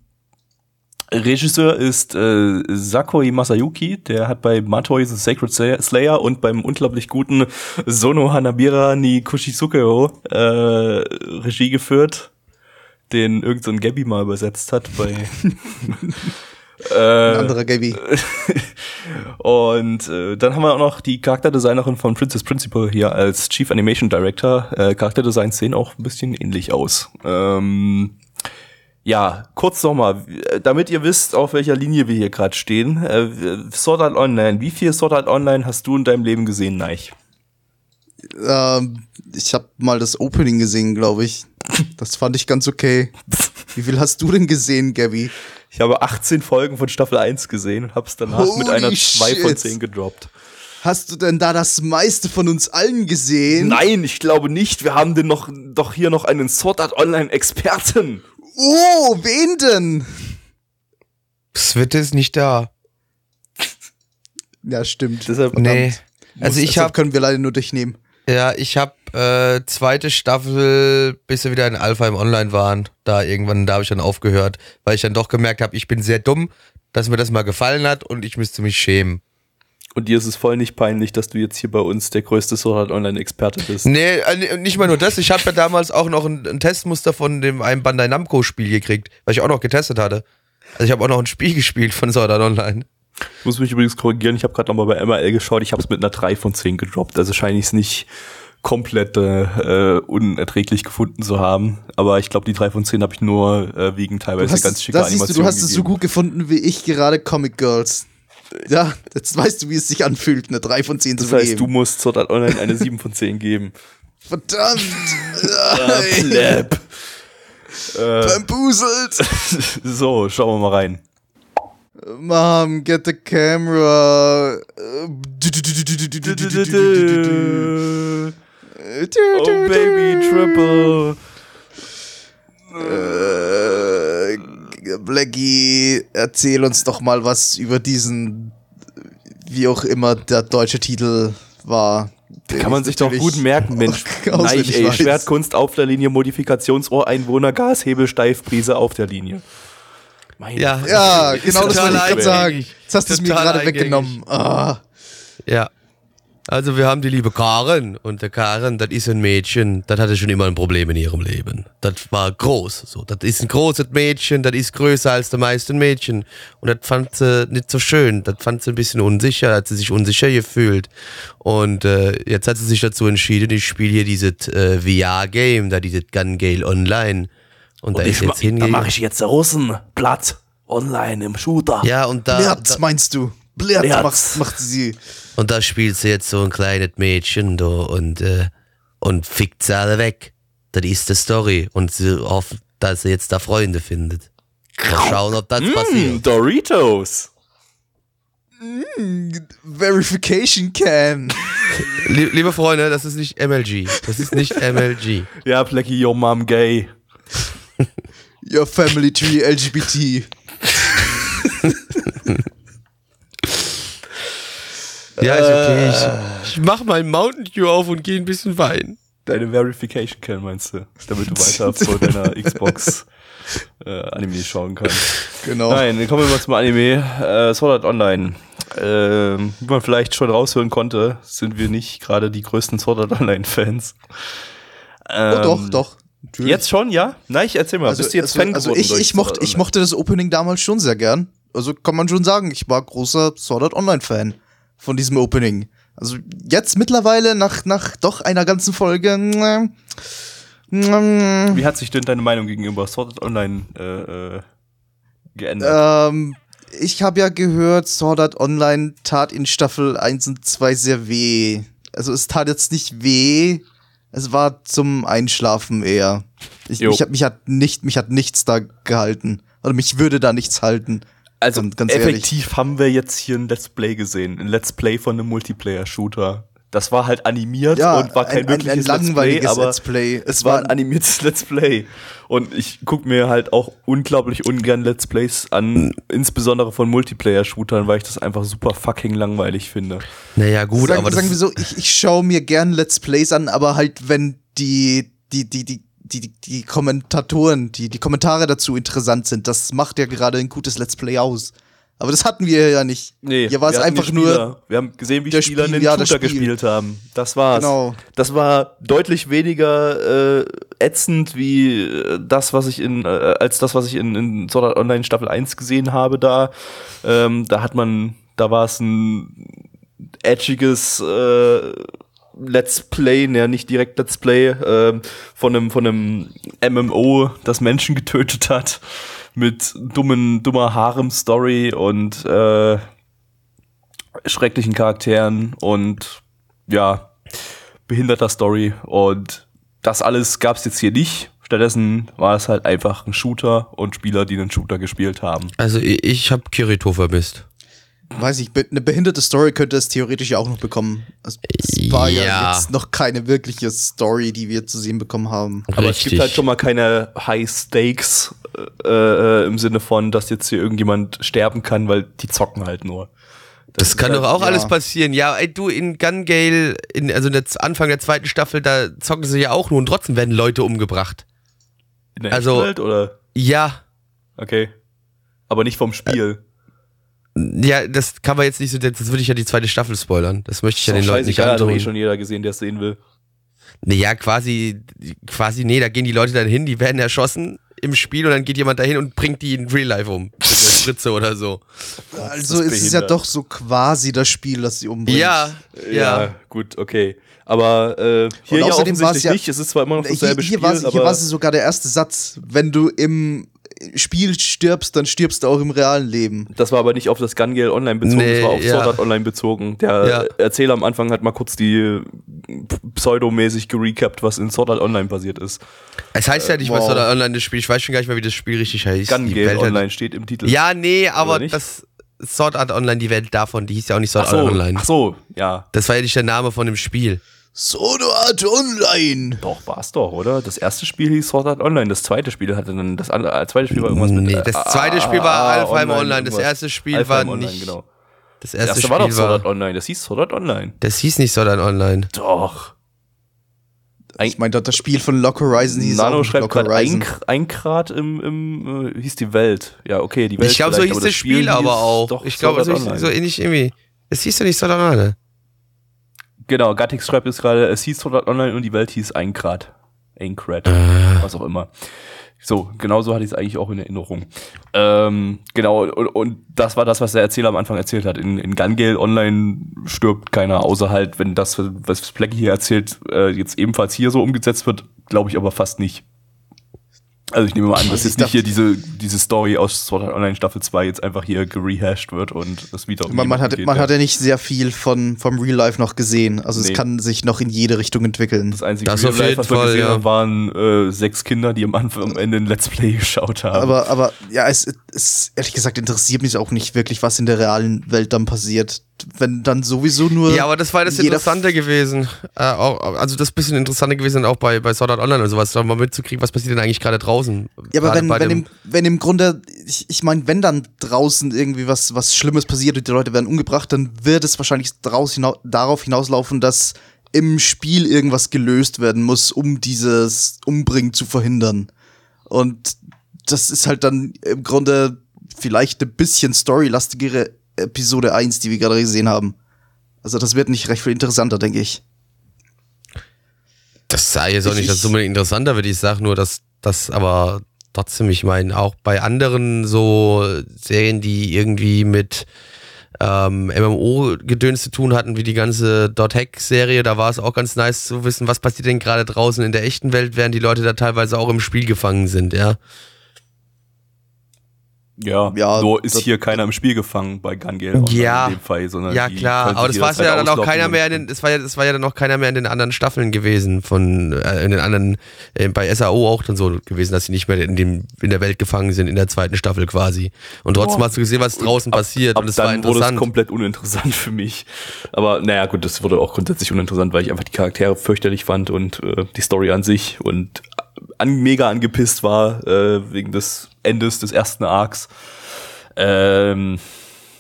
Regisseur ist äh, Sakoi Masayuki, der hat bei Matoi the Sacred Slayer- und beim unglaublich guten Sono Hanabira ni Kushisukeo äh, Regie geführt, den irgendein so Gabby mal übersetzt hat bei Ein äh, anderer Gabby. und äh, dann haben wir auch noch die Charakterdesignerin von Princess Principal hier als Chief Animation Director. Äh, Charakterdesigns sehen auch ein bisschen ähnlich aus. Ähm, ja, kurz nochmal, äh, damit ihr wisst, auf welcher Linie wir hier gerade stehen. Äh, Sword Art Online, wie viel Sword Art Online hast du in deinem Leben gesehen, Neich? Ähm, ich habe mal das Opening gesehen, glaube ich. Das fand ich ganz okay. Wie viel hast du denn gesehen, Gabby? Ich habe 18 Folgen von Staffel 1 gesehen und habe es danach mit Holy einer 2 von shit. 10 gedroppt. Hast du denn da das meiste von uns allen gesehen? Nein, ich glaube nicht. Wir haben denn noch, doch hier noch einen Sword Art Online Experten. Oh, wen denn? Switte ist nicht da. Ja, stimmt. Deshalb, Nee. Also ich habe können wir leider nur dich nehmen. ja, ich habe äh, zweite Staffel, bis wir wieder in Alpha im Online waren, da irgendwann, da habe ich dann aufgehört, weil ich dann doch gemerkt habe, ich bin sehr dumm, dass mir das mal gefallen hat und ich müsste mich schämen. Und dir ist es voll nicht peinlich, dass du jetzt hier bei uns der größte Sword Art Online Experte bist. Nee, äh, nicht mal nur das, ich habe ja damals auch noch ein, ein Testmuster von dem einem Bandai Namco Spiel gekriegt, weil ich auch noch getestet hatte. Also ich habe auch noch ein Spiel gespielt von Sword Online. Ich muss mich übrigens korrigieren, ich habe gerade nochmal bei MRL geschaut, ich habe es mit einer 3 von 10 gedroppt. Also scheine ich es nicht komplett äh, unerträglich gefunden zu haben. Aber ich glaube, die 3 von 10 habe ich nur äh, wegen teilweise hast, ganz schicker das siehst du, Animationen du hast es so gegeben. gut gefunden wie ich gerade Comic Girls. Ja, jetzt weißt du, wie es sich anfühlt, eine 3 von 10 Das zu heißt, du musst Sword Art Online eine 7 von 10 geben. Verdammt! Äh, äh, Bambuselt! so, schauen wir mal rein. Mom, get the camera. Oh Baby Triple. Äh, Blackie, erzähl uns doch mal was über diesen, wie auch immer der deutsche Titel war. Den Kann man ich sich doch gut merken, Mensch. auswendig ey, weiß. Schwertkunst auf der Linie, Modifikationsohreinwohner, Gashebel, Steifbrise auf der Linie. Meine Ja. Ja, genau das wollte ich gerade sagen. Jetzt hast du es mir gerade weggenommen. Ah. Ja. Also wir haben die liebe Karen und der Karen, das ist ein Mädchen, das hatte schon immer ein Problem in ihrem Leben. Das war groß, so. Das ist ein großes Mädchen, das ist größer als die meisten Mädchen. Und das fand sie nicht so schön. Das fand sie ein bisschen unsicher, hat sie sich unsicher gefühlt. Und äh, jetzt hat sie sich dazu entschieden, ich spiele hier dieses äh, VR-Game, da dieses Gun Gale Online. Und, da ist jetzt da hingegangen. mache ich jetzt Russen platt online im Shooter. Ja, und da, da meinst du? Blerz. macht, macht sie. und da spielt sie jetzt so ein kleines Mädchen da und, äh, und fickt sie alle weg. Das ist die Story. Und sie hofft, dass sie jetzt da Freunde findet. Mal schauen, ob das Mm, passiert. Doritos. Verification Can. Lie liebe Freunde, das ist nicht MLG. Das ist nicht MLG. Ja, Plecky, your mom gay. Your family tree LGBT. Ja, ist okay. Ich, ich mach mal Mountain Dew auf und gehe ein bisschen weinen. Deine Verification Can meinst du? Damit du weiter vor deiner Xbox äh, Anime schauen kannst. Genau. Nein, dann kommen wir mal zum Anime. Äh, Sword Art Online. Ähm, wie man vielleicht schon raushören konnte, sind wir nicht gerade die größten Sword Art Online Fans. Ähm, Oh, doch, doch. Natürlich. Jetzt schon, ja? Nein, ich erzähl mal. Also, Bist du jetzt also, Fan also ich, ich, mochte, ich mochte das Opening damals schon sehr gern. Also kann man schon sagen, ich war großer Sword Art Online Fan von diesem Opening. Also jetzt mittlerweile nach, nach doch einer ganzen Folge. mm, Wie hat sich denn deine Meinung gegenüber Sword Art Online äh, äh, geändert? Ähm, ich habe ja gehört, Sword Art Online tat in Staffel 1 und 2 sehr weh. Also es tat jetzt nicht weh, es war zum Einschlafen eher. Ich, Jo. mich, hat, mich, hat nicht, mich hat nichts da gehalten. Oder mich würde da nichts halten. Also ganz- ganz ehrlich. effektiv haben wir jetzt hier ein Let's Play gesehen, ein Let's Play von einem Multiplayer-Shooter. Das war halt animiert Ja, und war kein ein, ein, ein wirkliches Let's Play, langweiliges aber Let's Play. es war ein animiertes Let's Play. Und ich gucke mir halt auch unglaublich ungern Let's Plays an, insbesondere von Multiplayer-Shootern, weil ich das einfach super fucking langweilig finde. Naja, gut, sagen, aber sagen wir so, ich, ich schaue mir gern Let's Plays an, aber halt, wenn die, die, die, die, die, die, die Kommentatoren, die, die Kommentare dazu interessant sind, das macht ja gerade ein gutes Let's Play aus. Aber das hatten wir ja nicht. Hier war es einfach nur. Wir haben gesehen, wie der Spieler Spiel- einen ja, Shooter Spiel. gespielt haben. Das war's. Genau. Das war deutlich weniger äh, ätzend wie äh, das, was ich in, äh, als das, was ich in, in Sword Art Online Staffel 1 gesehen habe da. Ähm, da hat man, da war es ein edgiges äh, Let's Play, ja nicht direkt Let's Play, ähm, von einem von einem MMO, das Menschen getötet hat, mit dummen, dummer Harem-Story und äh, schrecklichen Charakteren und ja, behinderter Story. Und das alles gab's jetzt hier nicht. Stattdessen war es halt einfach ein Shooter und Spieler, die einen Shooter gespielt haben. Also ich habe Kirito vermisst. Weiß ich, eine behinderte Story könnte es theoretisch ja auch noch bekommen. Es, es war ja. Ja. jetzt noch keine wirkliche Story, die wir zu sehen bekommen haben. Aber es gibt halt schon mal keine High Stakes äh, äh, im Sinne von, dass jetzt hier irgendjemand sterben kann, weil die zocken halt nur. Das ist kann halt- doch auch ja. alles passieren. Ja, ey, du in Gun Gale, in, also der Z- Anfang der zweiten Staffel, da zocken sie ja auch nur und trotzdem werden Leute umgebracht. In der also- Echtwelt oder? Ja, Okay. Aber nicht vom Spiel. Ja, das kann man jetzt nicht so, das würde ich ja die zweite Staffel spoilern. Das möchte ich ja den Leuten nicht hat doch eh antun. schon jeder gesehen, der es sehen will. Ja, quasi, quasi, nee, da gehen die Leute dann hin, die werden erschossen im Spiel und dann geht jemand dahin und bringt die in Real Life um. Mit einer Spritze oder so. Also ist ist es ja doch so quasi das Spiel, das sie umbringt. Ja, ja. gut, okay. Aber äh, hier ja außerdem war's offensichtlich ja- nicht. Es ist zwar immer noch Hier, dasselbe hier, Spiel, war, hier aber war es sogar der erste Satz. Wenn du im Spiel stirbst, dann stirbst du auch im realen Leben. das war aber nicht auf das Gun Gale Online bezogen, Nee, das war auf ja. Sword Art Online bezogen. Der Ja. Erzähler am Anfang hat mal kurz die äh, pseudomäßig gerecapt, was in Sword Art Online passiert ist. Es heißt ja nicht mal wow. so Online das Spiel. Ich weiß schon gar nicht mehr, wie das Spiel richtig heißt. Gun Die Gale Welt hat- Online steht im Titel. Ja, nee, aber das Sword Art Online, die Welt davon, die hieß ja auch nicht Sword ach so, Art Online. ach so, ja. Das war ja nicht der Name von dem Spiel. Sword Art Online. Doch, war's doch, oder? Das erste Spiel hieß Sword Art Online, das zweite Spiel hatte dann, das andere, das zweite Spiel war irgendwas mit Nee, äh, das zweite Spiel war ah, Alfheim Online, das irgendwas. erste Spiel Alfheim war Online, nicht- genau. Das Das erste, erste Spiel war doch Sword Art Online, das hieß Sword Art Online. das hieß nicht Sword Art Online. Doch. Ich meine, das Spiel von Lock Horizon hieß auch Nano nicht schreibt Lock gerade Horizon. ein, ein Grad im, im äh, hieß die Welt. Ja, okay, die Welt. ich glaube, so hieß das Spiel aber auch. Doch, ich glaube, so, Online. ähnlich irgendwie. Es hieß doch nicht Sword Art Online. Genau, Gatix schreibt jetzt gerade, es hieß 100 online und die Welt hieß ein Grad. Aincrad, was auch immer. So, genau so hatte ich es eigentlich auch in Erinnerung. Ähm, genau, und, und das war das, was der Erzähler am Anfang erzählt hat. In, in Gun Gale Online stirbt keiner, außer halt, wenn das, was Blackie hier erzählt, äh, jetzt ebenfalls hier so umgesetzt wird, glaube ich aber fast nicht. Also ich nehme mal an, dass jetzt nicht hier diese, diese Story aus Sword Art Online Staffel 2 jetzt einfach hier gerehashed wird und es wieder um Man, man, hat, geht, man ja. hat ja nicht sehr viel von, vom Real Life noch gesehen. Also Nee. es kann sich noch in jede Richtung entwickeln. Das einzige Das Real Life, was wir Fall, gesehen ja. haben, waren äh, sechs Kinder, die am Anfang am Ende ein Let's Play geschaut haben. Aber, aber ja, es, es ehrlich gesagt interessiert mich auch nicht wirklich, was in der realen Welt dann passiert. Wenn dann sowieso nur. Ja, aber das war das Interessante gewesen. Äh, auch, also das bisschen Interessante gewesen auch bei, bei Sword Art Online und sowas, da mal mitzukriegen, was passiert denn eigentlich gerade draußen. Ja, aber wenn, wenn, im, wenn im Grunde, ich, ich meine, wenn dann draußen irgendwie was, was Schlimmes passiert und die Leute werden umgebracht, dann wird es wahrscheinlich draus hinau darauf hinauslaufen, dass im Spiel irgendwas gelöst werden muss, um dieses Umbringen zu verhindern. Und das ist halt dann im Grunde vielleicht eine bisschen storylastigere Episode 1, die wir gerade gesehen haben. Also das wird nicht recht viel interessanter, denke ich. Das sei jetzt auch Ich- nicht das ich- unbedingt interessanter, würde ich sagen, nur dass das aber trotzdem, ich meine, auch bei anderen so Serien, die irgendwie mit ähm, MMO-Gedöns zu tun hatten, wie die ganze Dot Hack-Serie, da war es auch ganz nice zu wissen, was passiert denn gerade draußen in der echten Welt, während die Leute da teilweise auch im Spiel gefangen sind, ja. Ja, Ja, so ist das- hier keiner im Spiel gefangen bei Gun Gale Online Ja. in dem Fall, sondern Ja klar, aber das war jederzeit ja dann auch keiner mehr in den, das war ja, das war ja dann auch keiner mehr in den anderen Staffeln gewesen von äh, in den anderen äh, bei SAO auch dann so gewesen, dass sie nicht mehr in dem in der Welt gefangen sind in der zweiten Staffel quasi. Und trotzdem Boah. hast du gesehen, was draußen ab, passiert ab und es war wurde es interessant. komplett uninteressant für mich. Aber naja, gut, das wurde auch grundsätzlich uninteressant, weil ich einfach die Charaktere fürchterlich fand und äh, die Story an sich und an, mega angepisst war äh, wegen des Endes des ersten Arcs. Ähm,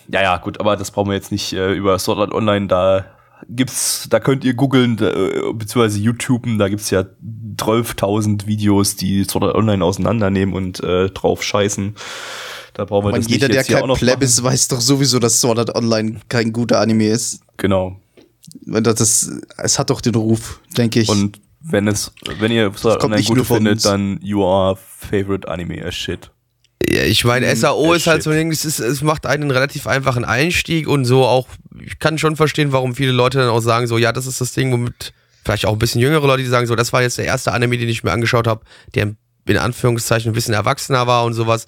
ja, ja, gut, aber das brauchen wir jetzt nicht äh, über Sword Art Online. Da gibt's, da könnt ihr googeln, äh, beziehungsweise YouTuben, da gibt's ja 12.000 Videos, die Sword Art Online auseinandernehmen und äh, drauf scheißen. Da brauchen wir Man, das jeder, nicht der jetzt auch kein Pleb ist, weiß doch sowieso, dass Sword Art Online kein guter Anime ist. Genau. Das, das, es hat doch den Ruf, denke ich. Und wenn es, wenn ihr nicht gut findet, dann you are favorite anime as shit. Ja, ich meine, Hm, SAO ist halt shit. so ein Ding, es, ist, es macht einen relativ einfachen Einstieg und so auch, ich kann schon verstehen, warum viele Leute dann auch sagen, so, ja, das ist das Ding, womit vielleicht auch ein bisschen jüngere Leute, die sagen, so, das war jetzt der erste Anime, den ich mir angeschaut habe, der in Anführungszeichen ein bisschen erwachsener war und sowas.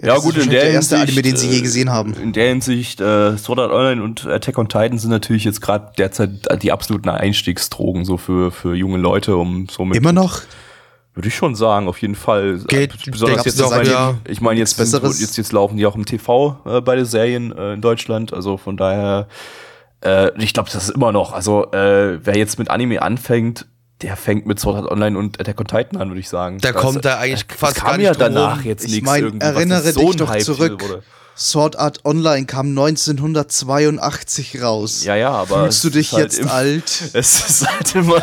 Ja, das gut, ist in der der erste Hinsicht, Anime, den sie äh, je gesehen haben. In der Hinsicht, äh, Sword Art Online und Attack on Titan sind natürlich jetzt gerade derzeit die absoluten Einstiegsdrogen so für, für junge Leute, um somit. Immer noch? Würde ich schon sagen, auf jeden Fall. Geht, besonders jetzt auch, ja. ich meine, jetzt, jetzt, jetzt laufen die auch im TV äh, beide Serien äh, in Deutschland. Also von daher, äh, ich glaube, das ist immer noch. Also äh, wer jetzt mit Anime anfängt, der fängt mit Sword Art Online und Attack on Titan an, würde ich sagen. Da Das- kommt da eigentlich es fast kam gar ja danach rum. jetzt Ich nichts mein, irgendwie, was erinnere so dich doch zurück. wurde. Sword Art Online kam 1982 raus. Ja, ja, aber Fühlst du dich halt jetzt im- alt? Es ist halt immer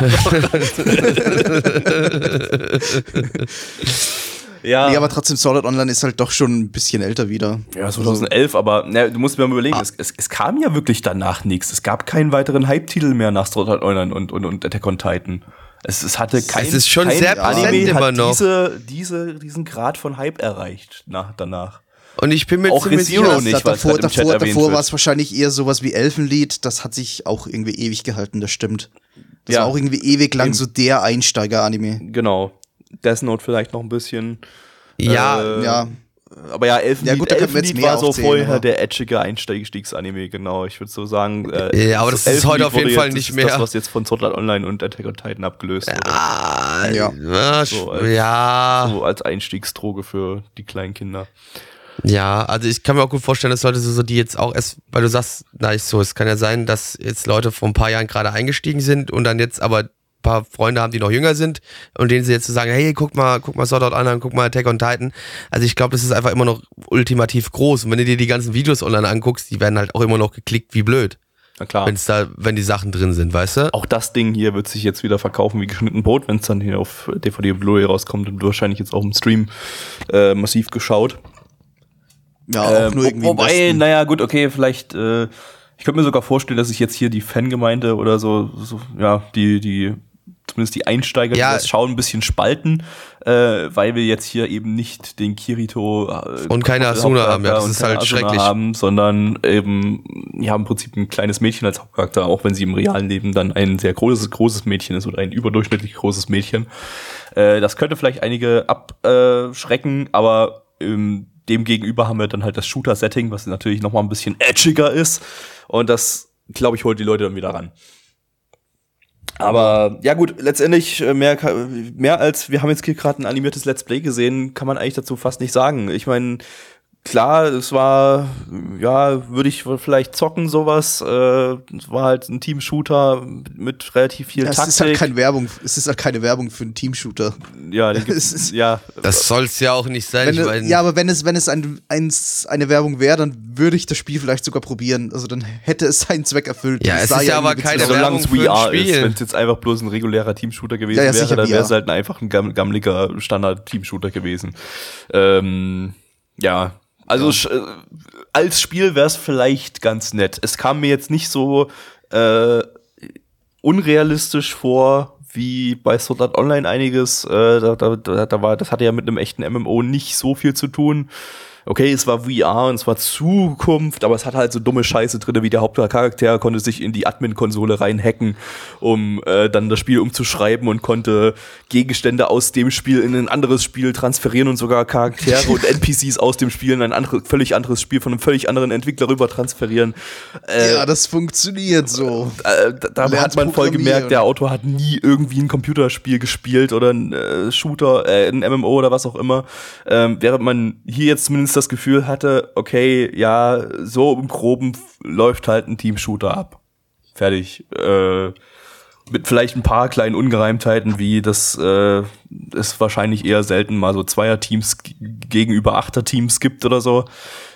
ja, Nee, aber trotzdem, Sword Art Online ist halt doch schon ein bisschen älter wieder. ja, 2011, aber na, du musst mir mal überlegen, es, es, es kam ja wirklich danach nichts. Es gab keinen weiteren Hype-Titel mehr nach Sword Art Online und, und, und Attack on Titan. Es, es hatte kein, ist schon kein sehr Anime immer noch. Diese, diese, diesen Grad von Hype erreicht nach, danach. Und ich bin mir Auch ziemlich sicher, nicht, da, weil es davor halt davor, davor war es wahrscheinlich eher sowas wie Elfenlied. Das hat sich auch irgendwie ewig gehalten, das stimmt. Das Ja. war auch irgendwie ewig lang so der Einsteiger-Anime. Genau. Death Note vielleicht noch ein bisschen. ja, Äh, Ja, Aber ja, Elfenlied, Ja, gut, Elfenlied mehr war so vorher aber- der edgige Einstiegsanime, genau. Ich würde so sagen. Äh, Ja, aber das ist Elfenlied heute auf jeden Fall jetzt- nicht ist mehr. Das, was jetzt von Sword Art Online und Attack on Titan abgelöst wurde. ah, Ja. ja, So, als- ja. So als Einstiegsdroge für die kleinen Kinder. Ja, also ich kann mir auch gut vorstellen, dass Leute so, so die jetzt auch erst, weil du sagst, na ist so, es kann ja sein, dass jetzt Leute vor ein paar Jahren gerade eingestiegen sind und dann jetzt aber paar Freunde haben, die noch jünger sind und denen sie jetzt zu sagen, hey, guck mal, guck mal Sword Art Online, guck mal Attack on Titan. Also ich glaube, das ist einfach immer noch ultimativ groß und wenn du dir die ganzen Videos online anguckst, die werden halt auch immer noch geklickt wie blöd, Na klar. wenn's da, wenn die Sachen drin sind, weißt du? auch das Ding hier wird sich jetzt wieder verkaufen wie geschnitten Brot, wenn es dann hier auf DVD und Blu-ray rauskommt und wahrscheinlich jetzt auch im Stream äh, massiv geschaut. ja, auch Äh, nur irgendwie. wobei, naja, gut, okay, vielleicht, äh, Ich könnte mir sogar vorstellen, dass sich jetzt hier die Fangemeinde oder so, so ja, die, die, zumindest die Einsteiger, Ja. die das schauen, ein bisschen spalten, äh, weil wir jetzt hier eben nicht den Kirito äh, Und keine Asuna haben, ja, das ist halt Asuna schrecklich. haben, sondern eben, ja, im Prinzip ein kleines Mädchen als Hauptcharakter, auch wenn sie im realen Leben dann ein sehr großes, großes Mädchen ist oder ein überdurchschnittlich großes Mädchen. Äh, das könnte vielleicht einige abschrecken, aber ähm, dem gegenüber haben wir dann halt das Shooter-Setting, was natürlich noch mal ein bisschen edgiger ist. Und das, glaube ich, holt die Leute dann wieder ran. Aber ja gut, letztendlich äh, mehr, mehr als wir haben jetzt hier gerade ein animiertes Let's Play gesehen, kann man eigentlich dazu fast nicht sagen. Ich meine, klar, es war, ja, würde ich vielleicht zocken, sowas. Äh, es war halt ein Team-Shooter mit relativ viel Ja, es Taktik. ist halt keine Werbung, es ist halt keine Werbung für einen Teamshooter. ja, den Es gibt's, ist- ja, Das soll's ja auch nicht sein. Wenn, ich es- mein, ja, aber wenn es, wenn es ein, eins, eine Werbung wäre, dann würde ich das Spiel vielleicht sogar probieren. Also dann hätte es seinen Zweck erfüllt. Ja, es ist ja aber keine aus. solange es Werbung für ein VR ist. Spiel. Wenn es jetzt einfach bloß ein regulärer Team-Shooter gewesen Ja, ja, wäre, sicher dann wäre es halt einfach ein gam gammeliger Standard-Team-Shooter gewesen. Ähm, ja, also sch- äh, als Spiel wäre es vielleicht ganz nett. Es kam mir jetzt nicht so äh, unrealistisch vor wie bei Sword Art Online einiges. Äh, da, da, da war, das hatte ja mit einem echten MMO nicht so viel zu tun. Okay, es war VR und es war Zukunft, aber es hat halt so dumme Scheiße drin, wie der Hauptcharakter konnte sich in die Admin-Konsole reinhacken, um äh, dann das Spiel umzuschreiben und konnte Gegenstände aus dem Spiel in ein anderes Spiel transferieren und sogar Charaktere und NPCs aus dem Spiel in ein andere, völlig anderes Spiel von einem völlig anderen Entwickler rüber transferieren. Äh, Ja, das funktioniert so. äh, da, da Lernt hat man voll gemerkt, der Autor hat nie irgendwie ein Computerspiel gespielt oder ein äh, Shooter, äh, ein MMO oder was auch immer. Ähm, während man hier jetzt zumindest das Gefühl hatte, okay, ja, so im Groben läuft halt ein Team-Shooter ab. Fertig. Äh, mit vielleicht ein paar kleinen Ungereimtheiten, wie das äh, es wahrscheinlich eher selten mal so Zweierteams gegenüber Achterteams gibt oder so,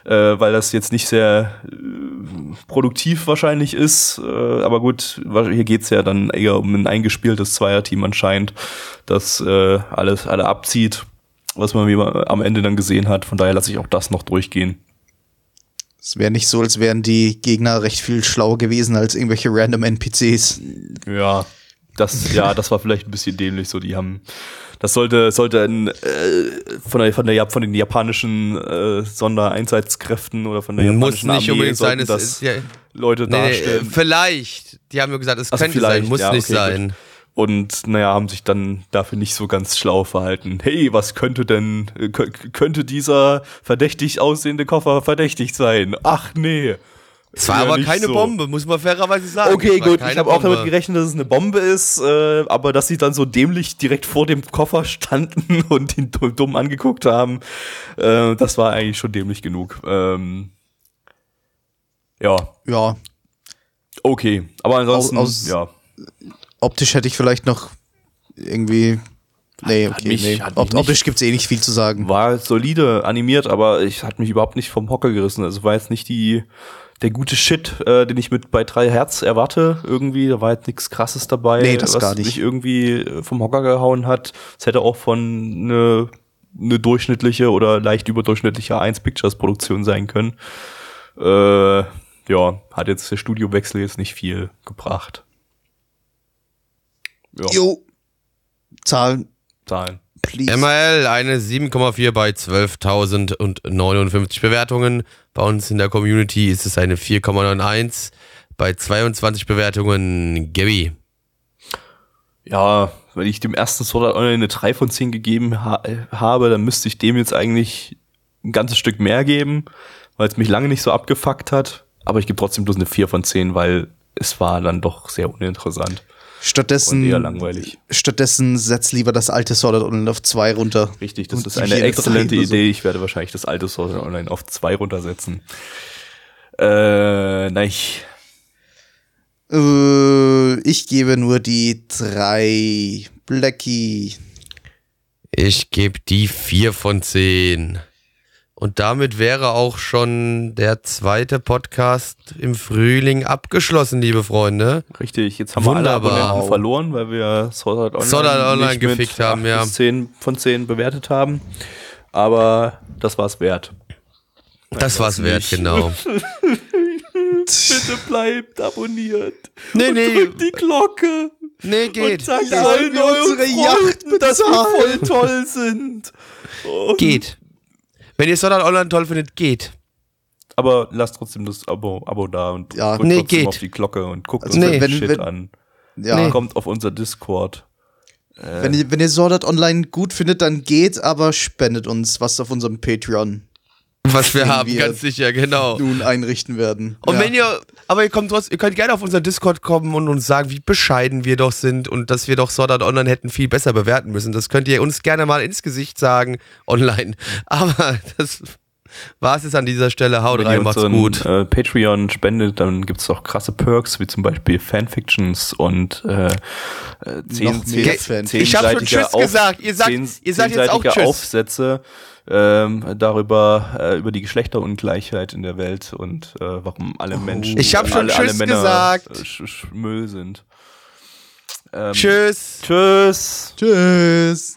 äh, weil das jetzt nicht sehr äh, produktiv wahrscheinlich ist. Äh, aber gut, hier geht's ja dann eher um ein eingespieltes Zweierteam anscheinend, das äh, alles alle abzieht, was man wie man am Ende dann gesehen hat. Von daher lasse ich auch das noch durchgehen. Es wäre nicht so, als wären die Gegner recht viel schlauer gewesen als irgendwelche random NPCs. Ja, das, ja, das war vielleicht ein bisschen dämlich. So, die haben, das sollte, sollte ein, äh, von der, von der, von den japanischen äh, Sondereinsatzkräften oder von der muss japanischen nicht Armee unbedingt sein. das ist ja, Leute nee, nee, darstellen. vielleicht. Die haben mir gesagt, es Ach so, könnte sein, muss ja, nicht okay, sein. gut. Und naja, haben sich dann dafür nicht so ganz schlau verhalten. Hey, was könnte denn, äh, kö- könnte dieser verdächtig aussehende Koffer verdächtig sein? Ach nee. Es war Ja, aber keine so. Bombe, muss man fairerweise sagen. Okay, gut, ich habe auch damit gerechnet, dass es eine Bombe ist, äh, aber dass sie dann so dämlich direkt vor dem Koffer standen und ihn dumm dumm angeguckt haben, äh, das war eigentlich schon dämlich genug. Ähm, ja, Ja, okay. Aber ansonsten, Aus- aus- ja. Optisch hätte ich vielleicht noch irgendwie. Nee, okay, mich- nee. hat mich Op nicht- optisch gibt's eh nicht viel zu sagen. War solide animiert, aber ich hat mich überhaupt nicht vom Hocker gerissen. Also war jetzt nicht die der gute Shit, äh, den ich mit bei drei Herz erwarte. Irgendwie, da war jetzt nichts krasses dabei, Nee, das was gar nicht. mich irgendwie äh, vom Hocker gehauen hat. Es hätte auch von eine eine durchschnittliche oder leicht überdurchschnittliche 1 Pictures Produktion sein können. Äh, ja, hat jetzt der Studiowechsel jetzt nicht viel gebracht. Ja, Jo. Zahlen, Zahlen. please. ML eine 7,4 bei 12.059 Bewertungen. Bei uns in der Community ist es eine 4,91 bei 22 Bewertungen. Gabby. Ja, wenn ich dem ersten Sword Art Online eine 3 von 10 gegeben ha habe, dann müsste ich dem jetzt eigentlich ein ganzes Stück mehr geben, weil es mich lange nicht so abgefuckt hat. Aber ich gebe trotzdem bloß eine 4 von 10, weil es war dann doch sehr uninteressant Stattdessen, und eher langweilig. stattdessen setz lieber das alte Sword Art Online auf 2 runter. Richtig, das ist eine exzellente so. Idee. Ich werde wahrscheinlich das alte Sword Art Online auf 2 runtersetzen. Äh, nein. Äh, ich gebe nur die 3. Blackie. Ich gebe die 4 von 10. Und damit wäre auch schon der zweite Podcast im Frühling abgeschlossen, liebe Freunde. Richtig, jetzt haben wir alle Wunderbar. Abonnenten verloren, weil wir Sword Art Online, Sword Art Online gefickt haben, 8 ja. bis 10 von 10 bewertet haben. Aber das war's wert. Das war's wert, nicht. genau. Bitte bleibt abonniert. Nee, und nee. Drückt die Glocke. Nee, geht. Und sagt allen unsere Yacht Freunden, dass wir voll bezahlen. toll sind. Und Geht. Wenn ihr Art Online toll findet, geht. Aber lasst trotzdem das Abo, Abo da und Ja. drückt Nee, trotzdem geht. auf die Glocke und guckt Also uns nee. den wenn- Shit wenn- an. Ja. Nee. Kommt auf unser Discord. Wenn, ihr, wenn ihr Sword Art Online gut findet, dann geht, aber spendet uns was auf unserem Patreon Was wir haben, wir- ganz sicher, genau. nun einrichten werden. Und ja. wenn ihr, aber ihr kommt trotzdem, ihr könnt gerne auf unseren Discord kommen und uns sagen, wie bescheiden wir doch sind und dass wir doch Sword Art Online hätten viel besser bewerten müssen. Das könnt ihr uns gerne mal ins Gesicht sagen, online. Aber das war es jetzt an dieser Stelle. Haut Wenn rein, macht's unseren gut. äh, Patreon spendet, dann gibt's auch krasse Perks, wie zum Beispiel Fanfictions und äh, äh, zehn, zehn, Fanfic- Ich hab schon Tschüss gesagt. Ihr sagt- zehn, ihr sagt jetzt auch Tschüss. Aufsätze ähm, darüber, äh, über die Geschlechterungleichheit in der Welt und äh, warum alle Menschen, Ich hab schon alle, alle Tschüss Männer gesagt. äh, sch sch Müll sind. Ähm, Tschüss. Tschüss. Tschüss.